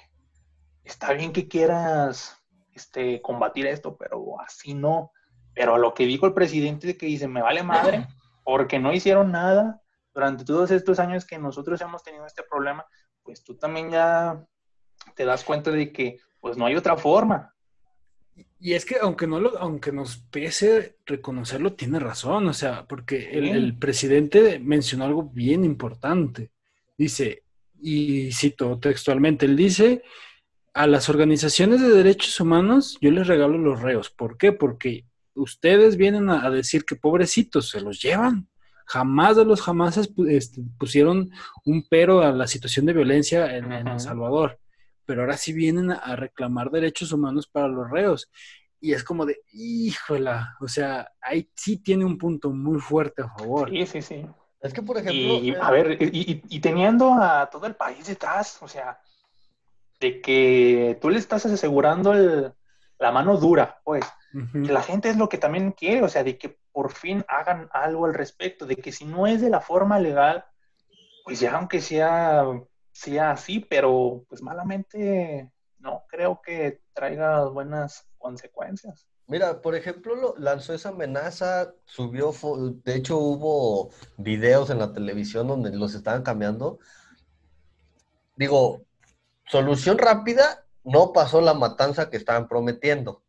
está bien que quieras este, combatir esto, pero así no. Pero a lo que dijo el presidente de que dice, me vale madre, porque no hicieron nada durante todos estos años que nosotros hemos tenido este problema, pues tú también ya te das cuenta de que pues no hay otra forma. Y es que aunque no lo, aunque nos pese reconocerlo, tiene razón, o sea, porque el, el, presidente mencionó algo bien importante. Dice, y cito textualmente, él dice, a las organizaciones de derechos humanos yo les regalo los reos. ¿Por qué? Porque ustedes vienen a, decir que pobrecitos se los llevan. Jamás de los jamás este, pusieron un pero a la situación de violencia en, en El Salvador pero ahora sí vienen a reclamar derechos humanos para los reos. Y es como de, híjola, o sea, ahí sí tiene un punto muy fuerte a favor. Sí, sí, sí. Es que, por ejemplo... Y, a ver, y, y, teniendo a todo el país detrás, o sea, de que tú le estás asegurando el, la mano dura, pues, uh -huh. que la gente es lo que también quiere, o sea, de que por fin hagan algo al respecto, de que si no es de la forma legal, pues ya aunque sea sea así, pero pues malamente no creo que traiga buenas consecuencias. Mira, por ejemplo, lanzó esa amenaza, subió, de hecho hubo videos en la televisión donde los estaban cambiando. Digo, solución rápida, no pasó la matanza que estaban prometiendo.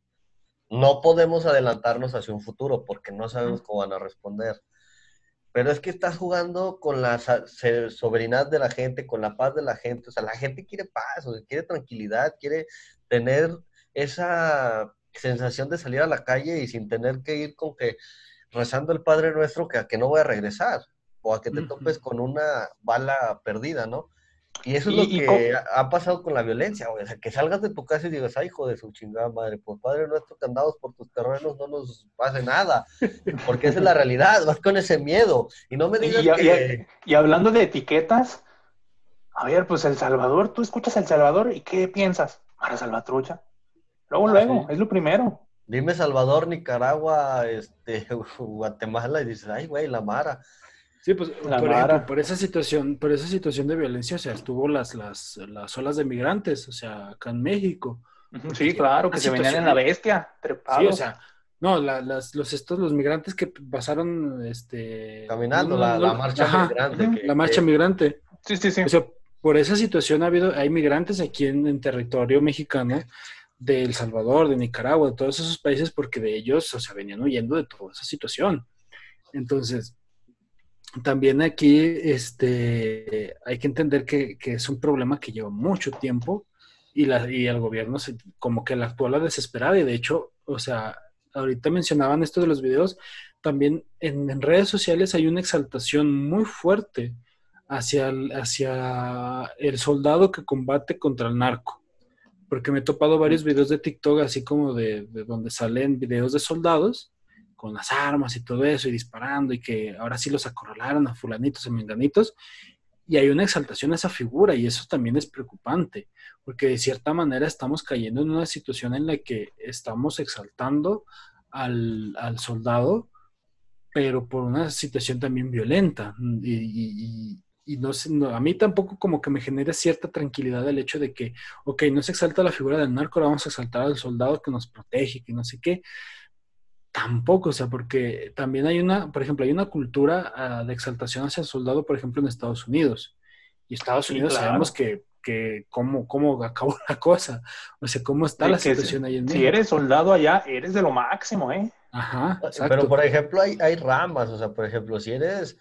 No podemos adelantarnos hacia un futuro porque no sabemos cómo van a responder. Pero es que estás jugando con la soberanía de la gente, con la paz de la gente. O sea, la gente quiere paz, o quiere tranquilidad, quiere tener esa sensación de salir a la calle y sin tener que ir con que rezando el Padre Nuestro que a que no voy a regresar o a que te topes con una bala perdida, ¿no? Y eso es lo que ha pasado con la violencia, O sea, que salgas de tu casa y digas, ay, hijo de su chingada madre, pues Padre Nuestro que andamos por tus terrenos no nos pase nada. Porque esa es la realidad, vas con ese miedo. Y no me digas que... Y, hablando de etiquetas, a ver, pues El Salvador, tú escuchas El Salvador y ¿qué piensas? Para Salvatrucha. Luego, ah, luego, es lo primero. Dime Salvador, Nicaragua, este, [laughs] Guatemala y dices, ay, güey, la Mara. Sí, pues por, por, esa situación, por esa situación de violencia, o sea, estuvo las, las, las olas de migrantes, o sea, acá en México. Sí, claro, que se venían en la bestia, trepados. Sí, o sea, no, las, los estos, los migrantes que pasaron, este... Caminando, la, marcha migrante. la marcha migrante. Sí, sí, sí. O sea, por esa situación ha habido, hay migrantes aquí en, territorio mexicano, de El Salvador, de Nicaragua, de todos esos países, porque de ellos, o sea, venían huyendo de toda esa situación. Entonces, también aquí este, hay que entender que, es un problema que lleva mucho tiempo y, la, y el gobierno se, como que la actúa la desesperada y de hecho, o sea, ahorita mencionaban esto de los videos, también en, redes sociales hay una exaltación muy fuerte hacia el, hacia el soldado que combate contra el narco. Porque me he topado varios videos de TikTok así como de, de donde salen videos de soldados con las armas y todo eso y disparando y que ahora sí los acorralaron a fulanitos y menganitos. Y hay una exaltación a esa figura y eso también es preocupante, porque de cierta manera estamos cayendo en una situación en la que estamos exaltando al, soldado, pero por una situación también violenta. Y, no, no, a mí tampoco como que me genera cierta tranquilidad el hecho de que, ok, no se exalta la figura del narco, ahora vamos a exaltar al soldado que nos protege, que no sé qué, Tampoco, o sea, porque también hay una, por ejemplo, hay una cultura ah, de exaltación hacia el soldado, por ejemplo, en Estados Unidos. Y Estados Unidos sabemos que, que cómo, cómo acabó [laughs] la cosa, o sea, cómo está la situación ahí en México. Si eres soldado allá, eres de lo máximo, ¿eh? Ajá, exacto. Pero, por ejemplo, hay, hay ramas, o sea, por ejemplo, si eres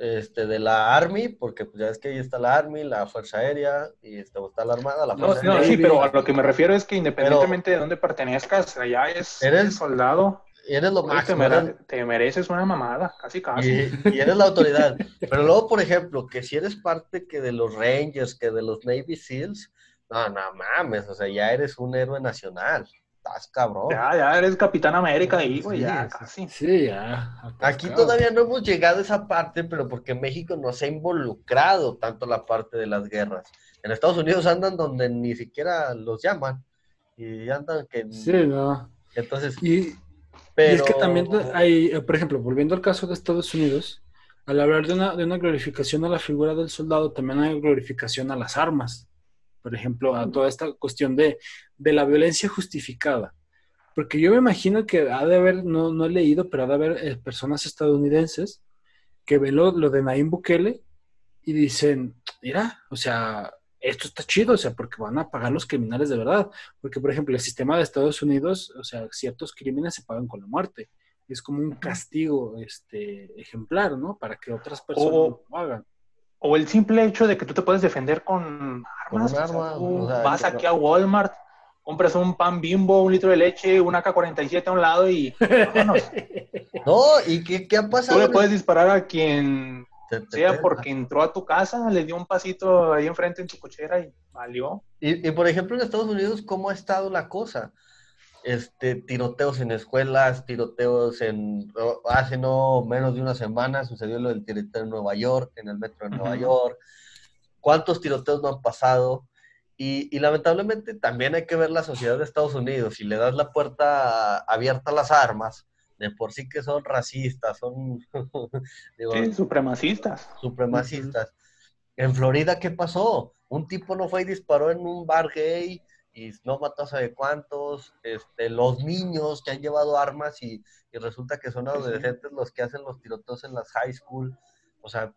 este, de la Army, porque pues ya es que ahí está la Army, la Fuerza Aérea y este, está la Armada, la Fuerza no, no, Sí, pero a lo que me refiero es que independientemente de dónde pertenezcas, allá es eres soldado eres lo máximo. Te, mereces una mamada, casi casi. Y, eres la autoridad. Pero luego, por ejemplo, que si eres parte que de los Rangers, que de los Navy SEALs, no, no mames, o sea, ya eres un héroe nacional. Estás cabrón. Ya, ya eres Capitán América ahí, güey, ya casi. Sí, ya. Aquí todavía no hemos llegado a esa parte, pero porque México no se ha involucrado tanto la parte de las guerras. En Estados Unidos andan donde ni siquiera los llaman. Y andan que... Sí, no. Entonces... Y y es que también hay, eh, por ejemplo, volviendo al caso de Estados Unidos, al hablar de una, de una glorificación a la figura del soldado, también hay glorificación a las armas. Por ejemplo, a toda esta cuestión de, de la violencia justificada. Porque yo me imagino que ha de haber, no, no he leído, pero ha de haber eh, personas estadounidenses que ven lo, lo de Naim Bukele y dicen, mira, o sea, esto está chido, o sea, porque van a pagar los criminales de verdad. Porque, por ejemplo, el sistema de Estados Unidos, o sea, ciertos crímenes se pagan con la muerte. Es como un castigo este, ejemplar, ¿no? Para que otras personas lo hagan. O el simple hecho de que tú te puedes defender con armas. Con vas aquí a Walmart, compras un pan bimbo, un litro de leche, un AK-47 a un lado y... [laughs] no, ¿y qué, qué ha pasado? Tú le puedes disparar a quien sea porque entró a tu casa, le dio un pasito ahí enfrente en su cochera y valió. Y, por ejemplo, en Estados Unidos, ¿cómo ha estado la cosa? Este, tiroteos en escuelas, tiroteos en... Hace no menos de una semana sucedió lo del tiroteo en Nueva York, en el metro de Nueva York. ¿Cuántos tiroteos no han pasado? Y, y, lamentablemente también hay que ver la sociedad de Estados Unidos. Si le das la puerta abierta a las armas, de por sí que son racistas, son [laughs] supremacistas. Supremacistas. En Florida, ¿qué pasó? un tipo no fue y disparó en un bar gay y no mató a sabe cuántos, este, los niños que han llevado armas y, y resulta que son adolescentes los que hacen los tiroteos en las high school. O sea,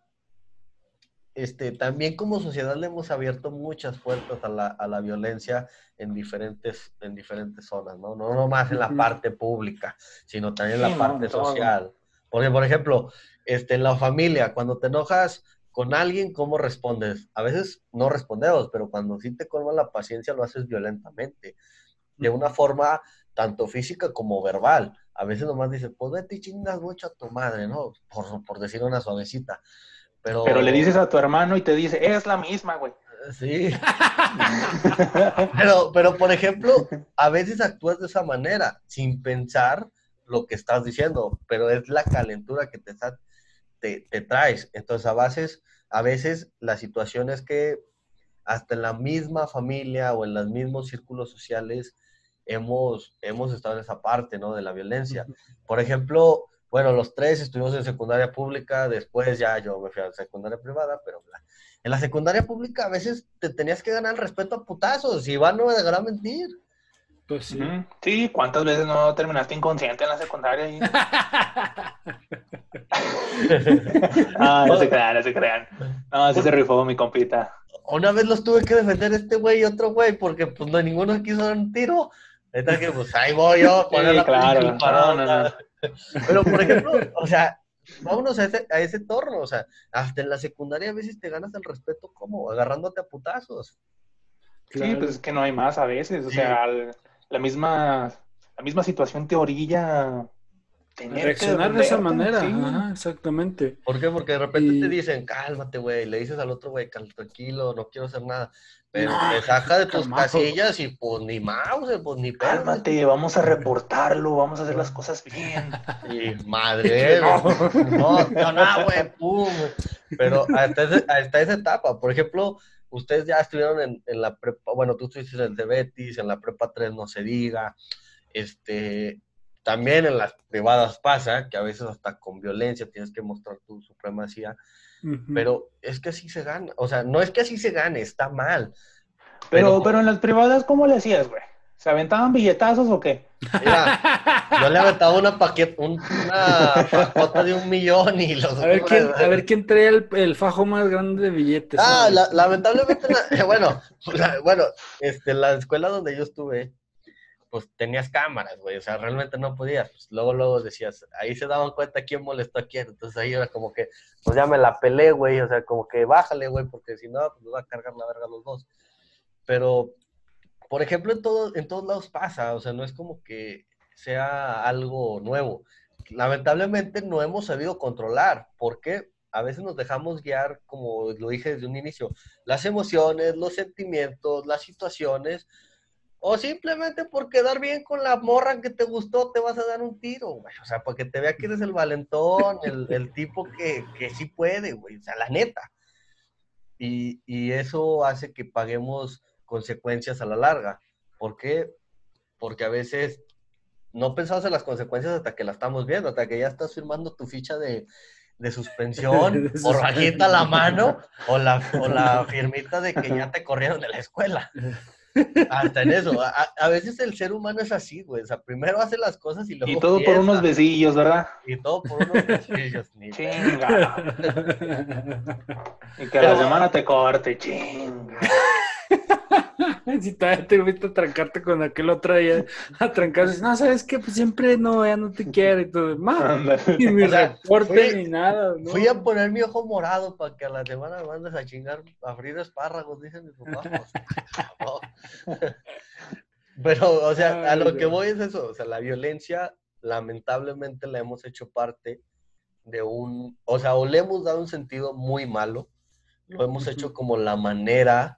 este, también como sociedad le hemos abierto muchas puertas a la, a la violencia en diferentes, en diferentes zonas, ¿no? No nomás en la parte pública, sino también en la parte social. Porque, por ejemplo, este, en la familia, cuando te enojas con alguien, ¿cómo respondes? A veces no respondemos, pero cuando sí te colma la paciencia, lo haces violentamente, de una forma tanto física como verbal. A veces nomás dices, pues vete y chingas mucho a tu madre, ¿no? Por, por decir una suavecita. Pero... Pero le dices a tu hermano y te dice, es la misma, güey. Sí. [laughs] pero, pero, por ejemplo, a veces actúas de esa manera, sin pensar lo que estás diciendo, pero es la calentura que te, te, te traes. Entonces, a veces, a veces la situación es que hasta en la misma familia o en los mismos círculos sociales hemos, hemos estado en esa parte, ¿no? De la violencia. Por ejemplo, bueno, los tres estuvimos en secundaria pública, después ya yo me fui a secundaria privada, pero en la secundaria pública a veces te tenías que ganar el respeto a putazos, y Iván no me dejará mentir. Pues sí. Sí, ¿cuántas veces no terminaste inconsciente en la secundaria? [laughs] ah, no se crean, no se crean. No, así se rifó mi compita. Una vez los tuve que defender este güey y otro güey, porque pues no, ninguno quiso dar un tiro. Neta que pues ahí voy yo, poner la claro. No, no, no. Pero, por ejemplo, o sea, vámonos a ese, a ese torno, o sea, hasta en la secundaria a veces te ganas el respeto como agarrándote a putazos. Sí, pues es que no hay más a veces, o sea, la misma, la misma situación te orilla reaccionar de esa manera, exactamente. ¿Por qué? Porque de repente te dicen, cálmate, güey, le dices al otro, güey, tranquilo, no quiero hacer nada. Pero te saca de tus casillas y pues ni mouse, pues ni Cálmate, vamos a reportarlo, vamos a hacer las cosas bien. Y madre, no, no, no, güey, pum. Pero hasta, hasta, esa etapa, por ejemplo, ustedes ya estuvieron en, en la prepa, bueno, tú estuviste en el de Betis, en la prepa 3 no se diga, este, también en las privadas pasa, que a veces hasta con violencia tienes que mostrar tu supremacía, pero es que así se gana, o sea, no es que así se gane, está mal. Pero, pero, en las privadas, ¿cómo le hacías, güey? ¿Se aventaban billetazos o qué? Mira, yo le aventaba una paqueta, una pacota de un millón y los... A ver quién, a ver quién trae el, fajo más grande de billetes. Ah, lamentablemente, bueno, [laughs] bueno, este, la escuela donde yo estuve, pues tenías cámaras, güey, o sea, realmente no podías. Pues, luego, luego decías, ahí se daban cuenta quién molestó a quién. Entonces ahí era como que, pues ya me la pelé, güey, o sea, como que bájale, güey, porque si no, pues nos va a cargar la verga los dos. Pero, por ejemplo, en, todo, en todos lados pasa, o sea, no es como que sea algo nuevo. Lamentablemente no hemos sabido controlar. ¿Por qué? A veces nos dejamos guiar, como lo dije desde un inicio, las emociones, los sentimientos, las situaciones o simplemente por quedar bien con la morra que te gustó, te vas a dar un tiro, güey. O sea, para que te vea que eres el valentón, [laughs] el, tipo que, que, sí puede, güey. O sea, la neta. Y, y, eso hace que paguemos consecuencias a la larga. ¿Por qué? Porque a veces no pensamos en las consecuencias hasta que la estamos viendo, hasta que ya estás firmando tu ficha de, de suspensión, [laughs] o rajita la mano, o la, o la [laughs] firmita de que ya te corrieron de la escuela. Hasta en eso. A, veces el ser humano es así, güey. O sea, primero hace las cosas y luego. Y todo por unos besillos, ¿verdad? Y todo por unos besillos, Chinga. y que la semana te corte, chinga. [laughs] si todavía te gusta a trancarte con aquel otro día, a trancarse, no, ¿sabes qué? Pues siempre no, ya no te quiero y todo, más, ni mi reporte ni nada. ¿no? Fui a poner mi ojo morado para que a la semana me mandes a chingar, a frío espárragos, dicen mis papás. [laughs] [laughs] Pero, o sea, a lo que voy es eso, o sea, la violencia lamentablemente la hemos hecho parte de un, o sea, o le hemos dado un sentido muy malo, lo hemos hecho como la manera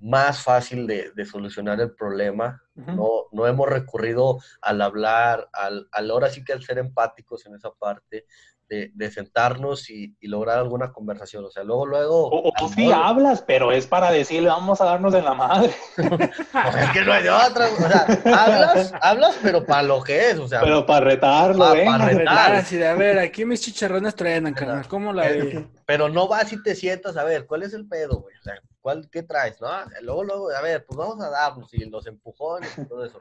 más fácil de, solucionar el problema. no, no hemos recurrido al hablar, al, al, ahora sí que al ser empáticos en esa parte, de, sentarnos y, lograr alguna conversación. O sea, luego, luego... O, sí hablas, pero es para decirle, vamos a darnos de la madre. [laughs] pues es que no hay de otra. O sea, hablas, hablas, pero para lo que es, o sea... Pero para retarlo, Para, para retar. Así de, a ver, aquí mis chicharrones traen, carnal, ¿cómo la ves? Pero no vas y te sientas, a ver, ¿cuál es el pedo, güey? O sea, ¿cuál, ¿qué traes, no? Luego, luego, a ver, pues vamos a darnos y los empujones y todo eso.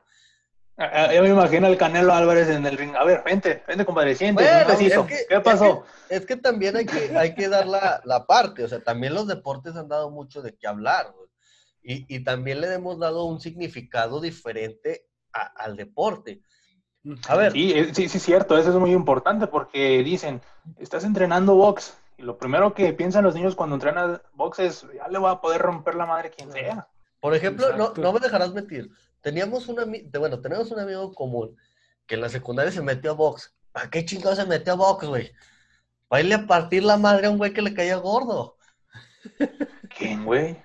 Yo me imagino al Canelo Álvarez en el ring. A ver, vente, vente, compadre, ¿Qué pasó? Es que, también hay que, hay que dar la, la, parte. O sea, también los deportes han dado mucho de qué hablar. Y, y, también le hemos dado un significado diferente al deporte. A ver. Sí, sí, sí, cierto. Eso es muy importante porque dicen, estás entrenando box. Y lo primero que piensan los niños cuando entrenan box es, ya le voy a poder romper la madre quien sea. Por ejemplo, no, no me dejarás mentir teníamos un amigo, bueno, tenemos un amigo común que en la secundaria se metió a box. ¿A qué chingado se metió a box, güey? Para irle a partir la madre a un güey que le caía gordo. [laughs] ¿Quién, güey?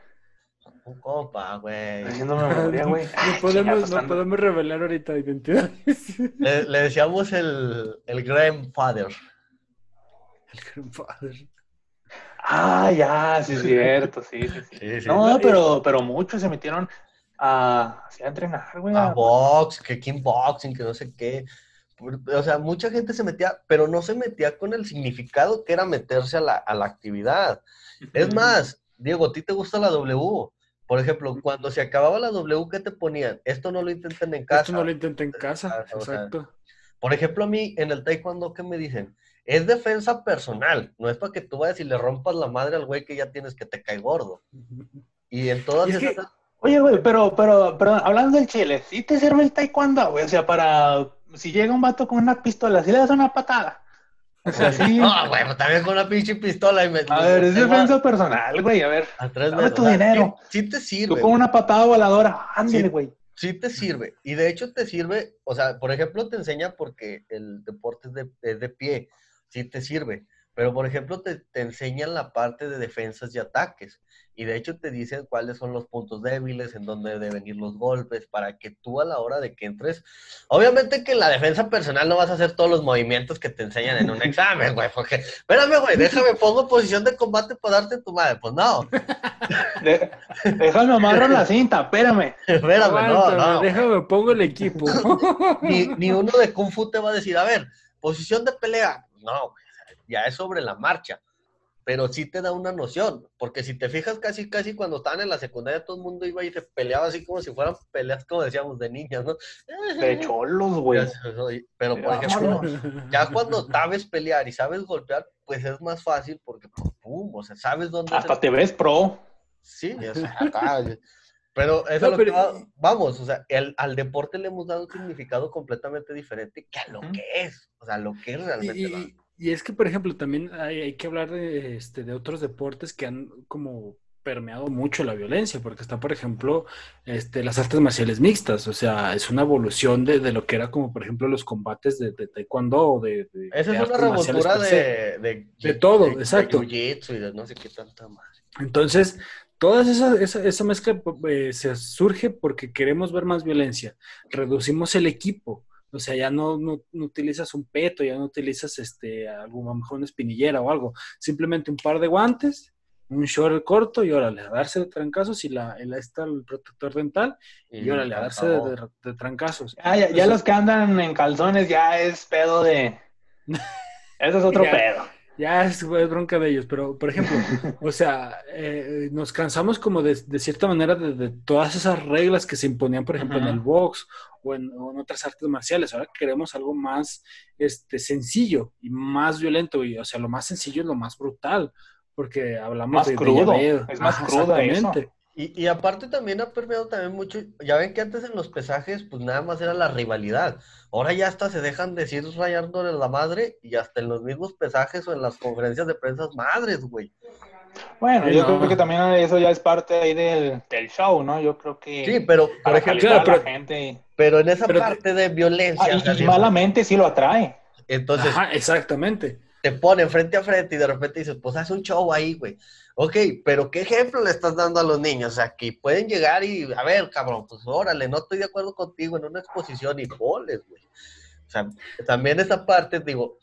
Un compa, güey. Haciendo memoria, güey. No podemos, no podemos revelar ahorita identidades. [laughs] Le, le decíamos el, el grandfather. El grandfather. Ah, ya, sí es cierto, sí, sí, sí. no, pero, pero muchos se metieron a, a entrenar, güey. A, box, que kickboxing, que no sé qué. O sea, mucha gente se metía, pero no se metía con el significado que era meterse a la, a la actividad. Es más, Diego, ¿a ti te gusta la W? Por ejemplo, cuando se acababa la W, ¿qué te ponían? Esto no lo intenten en casa. Esto no lo intenten en casa, exacto. por ejemplo, a mí en el taekwondo, ¿qué me dicen? Es defensa personal, no es para que tú vayas y le rompas la madre al güey que ya tienes que te cae gordo. Y en todas esas... Oye, güey, pero, pero, pero hablando del chile, ¿sí te sirve el taekwondo, güey? O sea, para, si llega un vato con una pistola, ¿sí le das una patada? O sea, sí. [laughs] No, güey, pues también con una pinche pistola y me... A ver, es defensa personal, güey, a ver. Dame tu dinero. Sí, te sirve. Tú con una patada voladora, ándale, güey. Sí, te sirve. Y de hecho te sirve, o sea, por ejemplo, te enseña porque el deporte es de, es de pie, sí te sirve. Pero, por ejemplo, te, te enseñan la parte de defensas y ataques y de hecho te dicen cuáles son los puntos débiles, en dónde deben ir los golpes, para que tú a la hora de que entres, obviamente que en la defensa personal no vas a hacer todos los movimientos que te enseñan en un [laughs] examen, güey, porque, espérame, güey, déjame, pongo posición de combate para darte tu madre, pues no. [laughs] déjame amarrar la cinta, espérame. Espérame, no, no. Déjame, pongo el equipo. [laughs] ni, ni uno de Kung Fu te va a decir, a ver, posición de pelea, no, güey, ya es sobre la marcha pero sí te da una noción, porque si te fijas casi, casi cuando estaban en la secundaria todo el mundo iba y se peleaba así como si fueran peleas, como decíamos, de niñas, ¿no? De cholos, güey. Pero, por ejemplo, ya cuando sabes pelear y sabes golpear, pues es más fácil porque, pues, pum, o sea, sabes dónde... Hasta te ves pro. Sí, o sea, acá... Pero eso lo que vamos, o sea, el, al deporte le hemos dado un significado completamente diferente que a lo que es, o sea, lo que es realmente. Y es que, por ejemplo, también hay, que hablar de, este, de otros deportes que han como permeado mucho la violencia, porque está, por ejemplo, este, las artes marciales mixtas, o sea, es una evolución de, lo que era como, por ejemplo, los combates de, taekwondo o de... Esa es una revoltura de, de, todo, exacto. y no sé qué tanta más. Entonces, toda esa, esa, esa mezcla eh, se surge porque queremos ver más violencia, reducimos el equipo, o sea, ya no, no, utilizas un peto, ya no utilizas este, algo, a mejor una espinillera o algo. Simplemente un par de guantes, un short corto y órale, a darse de trancazos y la, la está el protector dental y, órale, a darse de, trancazos. Ah, ya, los que andan en calzones ya es pedo de... [laughs] Eso es otro pedo. Ya es, bronca de ellos, pero por ejemplo, o sea, eh, nos cansamos como de, cierta manera de, todas esas reglas que se imponían, por ejemplo, en el box o en, otras artes marciales. Ahora queremos algo más este, sencillo y más violento, y, o sea, lo más sencillo es lo más brutal, porque hablamos de crudo, es más crudo eso. Y, y, aparte también ha permeado también mucho, ya ven que antes en los pesajes pues nada más era la rivalidad, ahora ya hasta se dejan decir rayándole la madre y hasta en los mismos pesajes o en las conferencias de prensa madres, güey. Bueno, yo creo que también eso ya es parte ahí del, del, show, ¿no? Yo creo que... Sí, pero por ejemplo, pero, gente... pero en esa parte de violencia... Ah, y, malamente sí lo atrae. Entonces... exactamente. Te ponen frente a frente y de repente dices, pues haz un show ahí, güey. Ok, pero ¿qué ejemplo le estás dando a los niños? O sea, que pueden llegar y, a ver, cabrón, pues órale, no estoy de acuerdo contigo en una exposición y poles, güey. O sea, también esa parte, digo,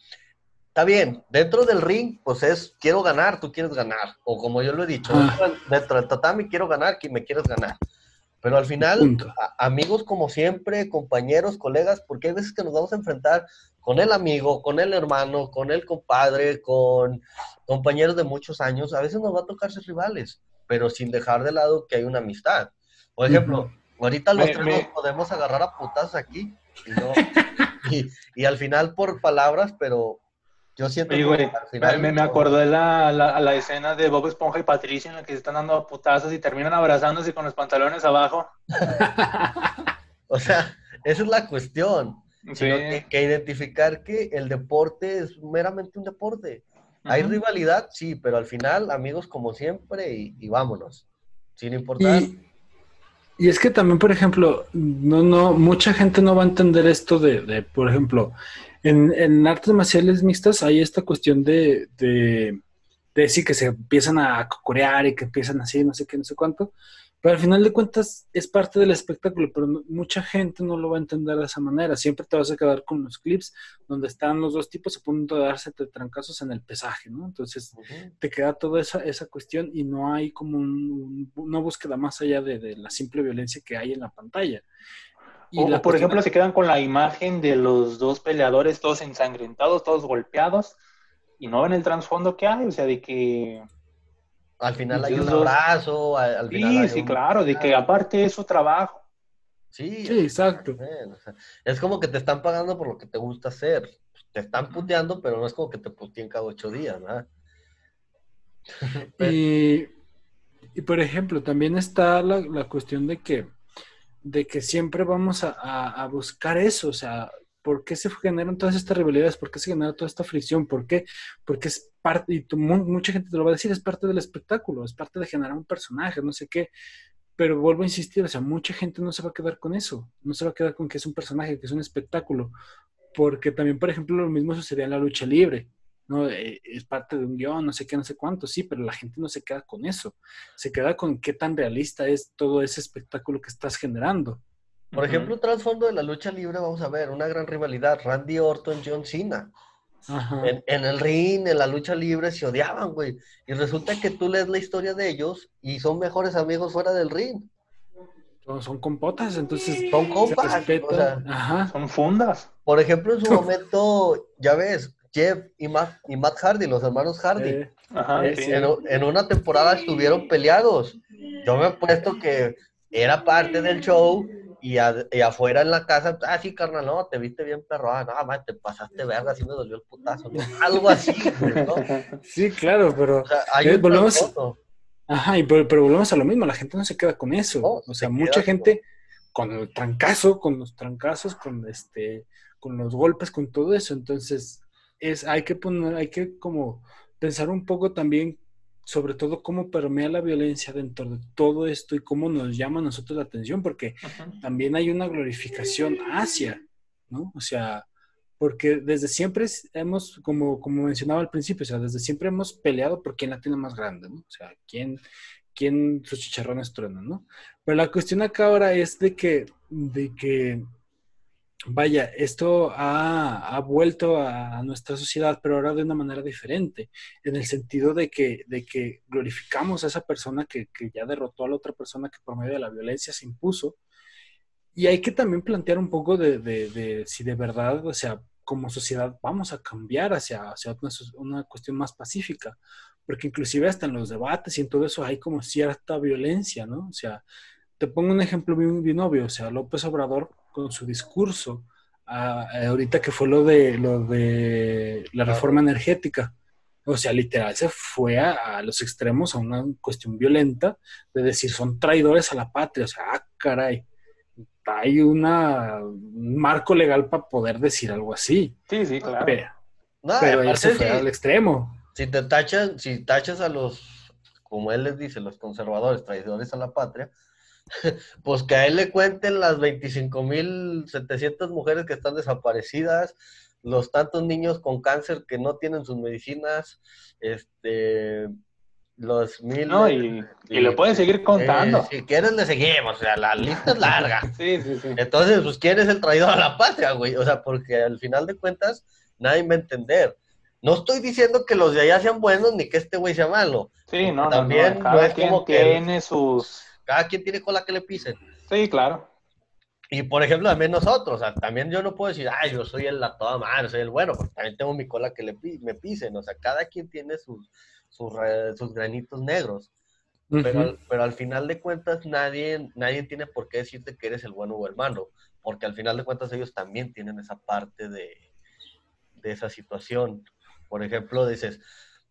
está bien, dentro del ring, pues es, quiero ganar, tú quieres ganar. O como yo lo he dicho, ah. dentro del tatami quiero ganar, que me quieres ganar. Pero al final, amigos como siempre, compañeros, colegas, porque hay veces que nos vamos a enfrentar con el amigo, con el hermano, con el compadre, con compañeros de muchos años, a veces nos va a tocar ser rivales, pero sin dejar de lado que hay una amistad. Por ejemplo, ahorita los tres nos podemos agarrar a putas aquí [laughs] y, al final por palabras, pero yo siento que al final... Me, me acuerdo de la, la, escena de Bob Esponja y Patricia en la que se están dando a putazos y terminan abrazándose con los pantalones abajo. [laughs] o sea, esa es la cuestión. que, identificar que el deporte es meramente un deporte. Hay rivalidad, sí, pero al final, amigos como siempre y, vámonos. Sin importar. Y, es que también, por ejemplo, no, no, mucha gente no va a entender esto de, de por ejemplo, en, en, artes marciales mixtas hay esta cuestión de, de, de decir que se empiezan a corear y que empiezan así, no sé qué, no sé cuánto. Pero al final de cuentas es parte del espectáculo, pero mucha gente no lo va a entender de esa manera. Siempre te vas a quedar con los clips donde están los dos tipos a punto de darse trancazos en el pesaje, ¿no? Entonces te queda toda esa, esa cuestión y no hay como una búsqueda más allá de, la simple violencia que hay en la pantalla. Y o, por ejemplo, se quedan con la imagen de los dos peleadores todos ensangrentados, todos golpeados, y no ven el trasfondo que hay, o sea, de que al final hay un abrazo, al, final Sí, sí, claro, de que aparte es su trabajo. Sí, sí exacto. es como que te están pagando por lo que te gusta hacer. Te están puteando, pero no es como que te puteen cada ocho días, ¿verdad? y, [laughs] y, por ejemplo, también está la, la, cuestión de que, de que siempre vamos a, buscar eso, o sea, ¿Por qué se generan todas estas rivalidades? ¿Por qué se genera toda esta fricción? ¿Por qué? Porque es parte, y mucha gente te lo va a decir, es parte del espectáculo, es parte de generar un personaje, no sé qué. Pero vuelvo a insistir, o sea, mucha gente no se va a quedar con eso, no se va a quedar con que es un personaje, que es un espectáculo, porque también, por ejemplo, lo mismo sucedía en la lucha libre, ¿no? Eh, es parte de un guion, no sé qué, no sé cuánto, sí, pero la gente no se queda con eso, se queda con qué tan realista es todo ese espectáculo que estás generando. Por ejemplo, un trasfondo de la lucha libre, vamos a ver, una gran rivalidad, Randy Orton, John Cena. En, el ring, en la lucha libre, se odiaban, güey. Y resulta que tú lees la historia de ellos y son mejores amigos fuera del ring. Son, compotas, entonces. Son compas. Son fundas. Por ejemplo, en su momento, ya ves, Jeff y Matt, y Matt Hardy, los hermanos Hardy. Eh, en, en, una temporada estuvieron peleados. Yo me he puesto que era parte del show y, afuera en la casa, ah, sí, carnal, no, te viste bien perro, ah, no, man, te pasaste verga, así me dolió el putazo, ¿no? Algo así, ¿no? [laughs] Sí, claro, pero... O sea, hay eh, volvemos... Ajá, y, pero, pero, volvemos a lo mismo, la gente no se queda con eso. o sea, mucha gente con el trancazo, con los trancazos, con este, con los golpes, con todo eso. Entonces, es, hay que poner, hay que como pensar un poco también sobre todo cómo permea la violencia dentro de todo esto y cómo nos llama a nosotros la atención, porque también hay una glorificación hacia, ¿no? O sea, porque desde siempre hemos, como, como mencionaba al principio, o sea, desde siempre hemos peleado por quién la tiene más grande, ¿no? O sea, quién, quién sus chicharrones truenan, ¿no? Pero la cuestión acá ahora es de que, de que vaya, esto ha, vuelto a, nuestra sociedad, pero ahora de una manera diferente, en el sentido de que, de que glorificamos a esa persona que, ya derrotó a la otra persona que por medio de la violencia se impuso. Y hay que también plantear un poco de, si de verdad, o sea, como sociedad vamos a cambiar hacia, hacia una, una, cuestión más pacífica, porque inclusive hasta en los debates y en todo eso hay como cierta violencia, ¿no? O sea, te pongo un ejemplo bien, bien obvio, o sea, López Obrador con su discurso, ahorita que fue lo de, lo de la reforma energética. O sea, literal, se fue a, los extremos, a una cuestión violenta, de decir, son traidores a la patria. O sea, ah, caray, hay una, un marco legal para poder decir algo así. Sí, sí, claro. Pero, él se fue al extremo. Si te tachas, si tachas a los, como él les dice, los conservadores, traidores a la patria, [laughs] pues que a él le cuenten las 25.700 mujeres que están desaparecidas, los tantos niños con cáncer que no tienen sus medicinas, este, los mil... No, y, le pueden seguir contando. Eh, si quieres le seguimos, o sea, la lista es larga. [laughs] sí, sí, sí. Entonces, pues, ¿quién es el traidor a la patria, güey? O sea, porque al final de cuentas, nadie va a entender. No estoy diciendo que los de allá sean buenos ni que este güey sea malo. Sí, no, También no, no, Cada es quien como que tiene sus... cada quien tiene cola que le pisen. Sí, claro. Y por ejemplo, también nosotros, o sea, también yo no puedo decir, ay, yo soy el la toda madre, soy el bueno, porque también tengo mi cola que le me pisen, o sea, cada quien tiene sus, sus, granitos negros, pero, al, pero al final de cuentas nadie, nadie tiene por qué decirte que eres el bueno o el malo, porque al final de cuentas ellos también tienen esa parte de, de esa situación. Por ejemplo, dices,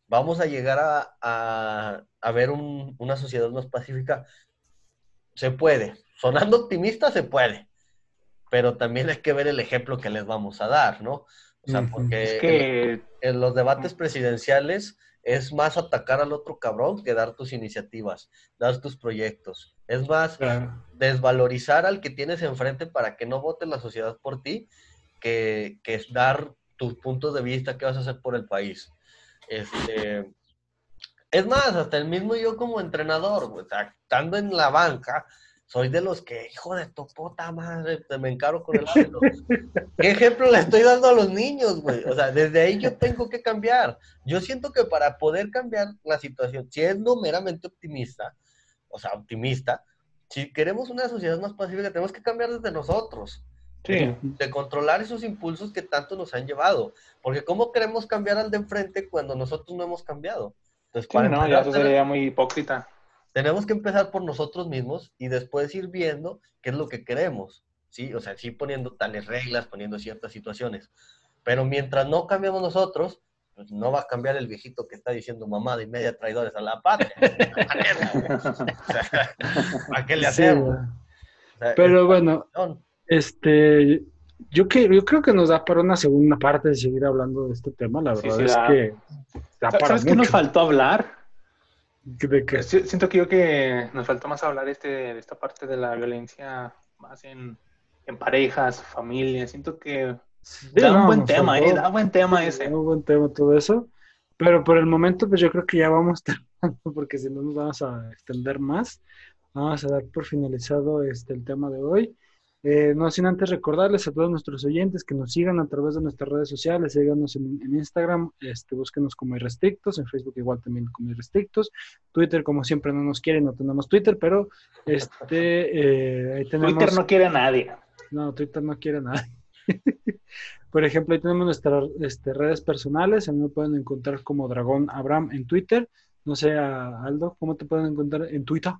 vamos a llegar a, a, a ver un- una sociedad más pacífica, se puede, sonando optimista se puede, pero también hay que ver el ejemplo que les vamos a dar, ¿no? O sea, porque Es que en, en los debates presidenciales es más atacar al otro cabrón que dar tus iniciativas, dar tus proyectos. Es más Claro. desvalorizar al que tienes enfrente para que no vote la sociedad por ti, que, que es dar tus puntos de vista, qué vas a hacer por el país. Este, es más, hasta el mismo yo como entrenador, güey, o sea, estando en la banca, soy de los que, hijo de tu puta madre, me encaro con el árbitro. ¿Qué ejemplo le estoy dando a los niños, güey? O sea, desde ahí yo tengo que cambiar. Yo siento que para poder cambiar la situación, siendo meramente optimista, o sea, optimista, si queremos una sociedad más pacífica, tenemos que cambiar desde nosotros sí, de controlar esos impulsos que tanto nos han llevado. Porque ¿cómo queremos cambiar al de enfrente cuando nosotros no hemos cambiado? Entonces, sí, para no, ya eso tenemos- sería muy hipócrita. tenemos que empezar por nosotros mismos y después ir viendo qué es lo que queremos, ¿sí? O sea, sí poniendo tales reglas, poniendo ciertas situaciones. Pero mientras no cambiamos nosotros, pues no va a cambiar el viejito que está diciendo mamada y media traidores a la patria. [laughs] ¿Para qué le Sí, hacemos? O sea, Pero bueno, es- este, yo, que, yo creo que nos da para una segunda parte de seguir hablando de este tema. La Sí, verdad sí, es da. que da para ¿Sabes qué nos faltó hablar? ¿De Siento que yo que nos faltó más hablar este, de esta parte de la violencia más en, en parejas, familias. Siento que Sí, da no, un buen tema, faltó- eh, da buen tema ese. Un buen tema todo eso. Pero por el momento, pues yo creo que ya vamos [laughs] terminando, porque si no nos vamos a extender más. Vamos a dar por finalizado este, el tema de hoy. Eh, no sin antes recordarles a todos nuestros oyentes que nos sigan a través de nuestras redes sociales, síganos en, en Instagram, este, búsquenos como Irrestrictos, en Facebook igual también como Irrestrictos, Twitter como siempre no nos quieren, no tenemos Twitter, pero este, eh, ahí tenemos... Twitter no quiere a nadie. No, Twitter no quiere nada. [laughs] Por ejemplo, ahí tenemos nuestras este, redes personales. A mí me pueden encontrar como Dragón Abraham en Twitter. No sé, a Aldo, ¿cómo te pueden encontrar en Twitter?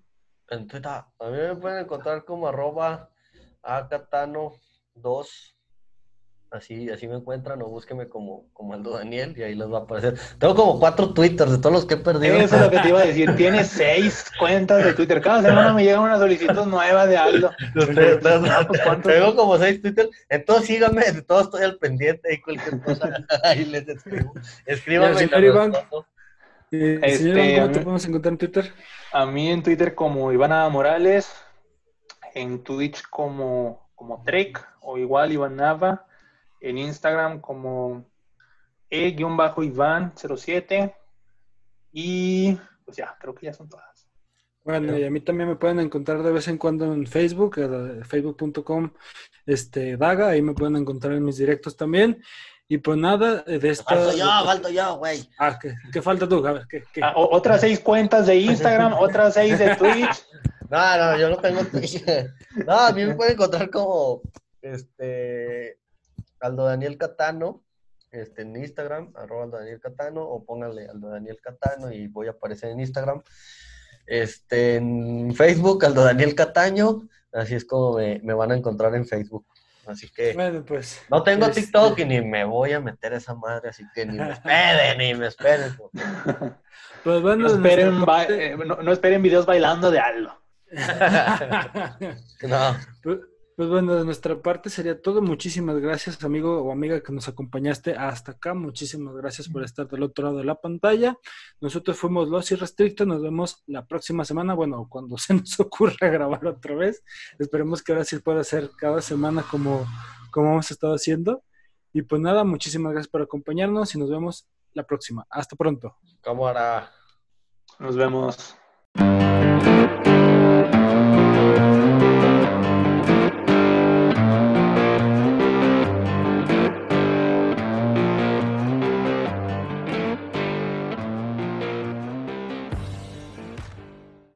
En Twitter, a mí me pueden encontrar como arroba acatano2. Así, así me encuentran o búsqueme como, como Aldo Daniel y ahí les va a aparecer. Tengo como cuatro twitters de todos los que he perdido. Eso es lo que te iba a decir. [laughs] Tienes seis cuentas de Twitter. Cada semana me llega una solicitud nueva de algo. Te- te- Ah, pues. Tengo como seis twitters. Entonces síganme, de todo estoy al pendiente y cualquier cosa. [laughs] Ahí les escribo. Escríbanme. Respondo. Eh, Este, ¿cómo te podemos encontrar en Twitter? A mí en Twitter como Ivana Morales, en Twitch como, como Trek o igual Iván Nava, en Instagram como e-iván07 y pues ya, creo que ya son todas. Bueno, y a mí también me pueden encontrar de vez en cuando en Facebook, eh, facebook.com este, Daga, ahí me pueden encontrar en mis directos también. Y pues nada, eh, de esta... Falto yo, falto yo, güey. Ah, ¿qué, qué falta tú? A ver, ¿qué? qué? Ah, otras seis cuentas de Instagram, [laughs] otras seis de Twitch. No, no, yo no tengo Twitch. [laughs] No, a mí me pueden encontrar como este Aldo Daniel Catano, este, en Instagram, arroba Aldo Daniel Catano, o pónganle Aldo Daniel Catano y voy a aparecer en Instagram. Este, en Facebook, Aldo Daniel Cataño, así es como me, me van a encontrar en Facebook. Así que Bueno, pues... no tengo este, TikTok y ni me voy a meter a esa madre, así que ni me esperen, ni me esperen. [laughs] Pues bueno, No esperen, ba- parte- eh, no, no esperen videos bailando de algo. [laughs] No, Pues, pues bueno, de nuestra parte sería todo. Muchísimas gracias, amigo o amiga que nos acompañaste hasta acá. Muchísimas gracias por estar del otro lado de la pantalla. Nosotros fuimos Los Irrestrictos. Nos vemos la próxima semana. Bueno, cuando [laughs] se nos ocurra grabar otra vez. Esperemos que ahora sí pueda ser cada semana como, como hemos estado haciendo. Y pues nada, muchísimas gracias por acompañarnos y nos vemos la próxima. Hasta pronto. cámara. Nos vemos.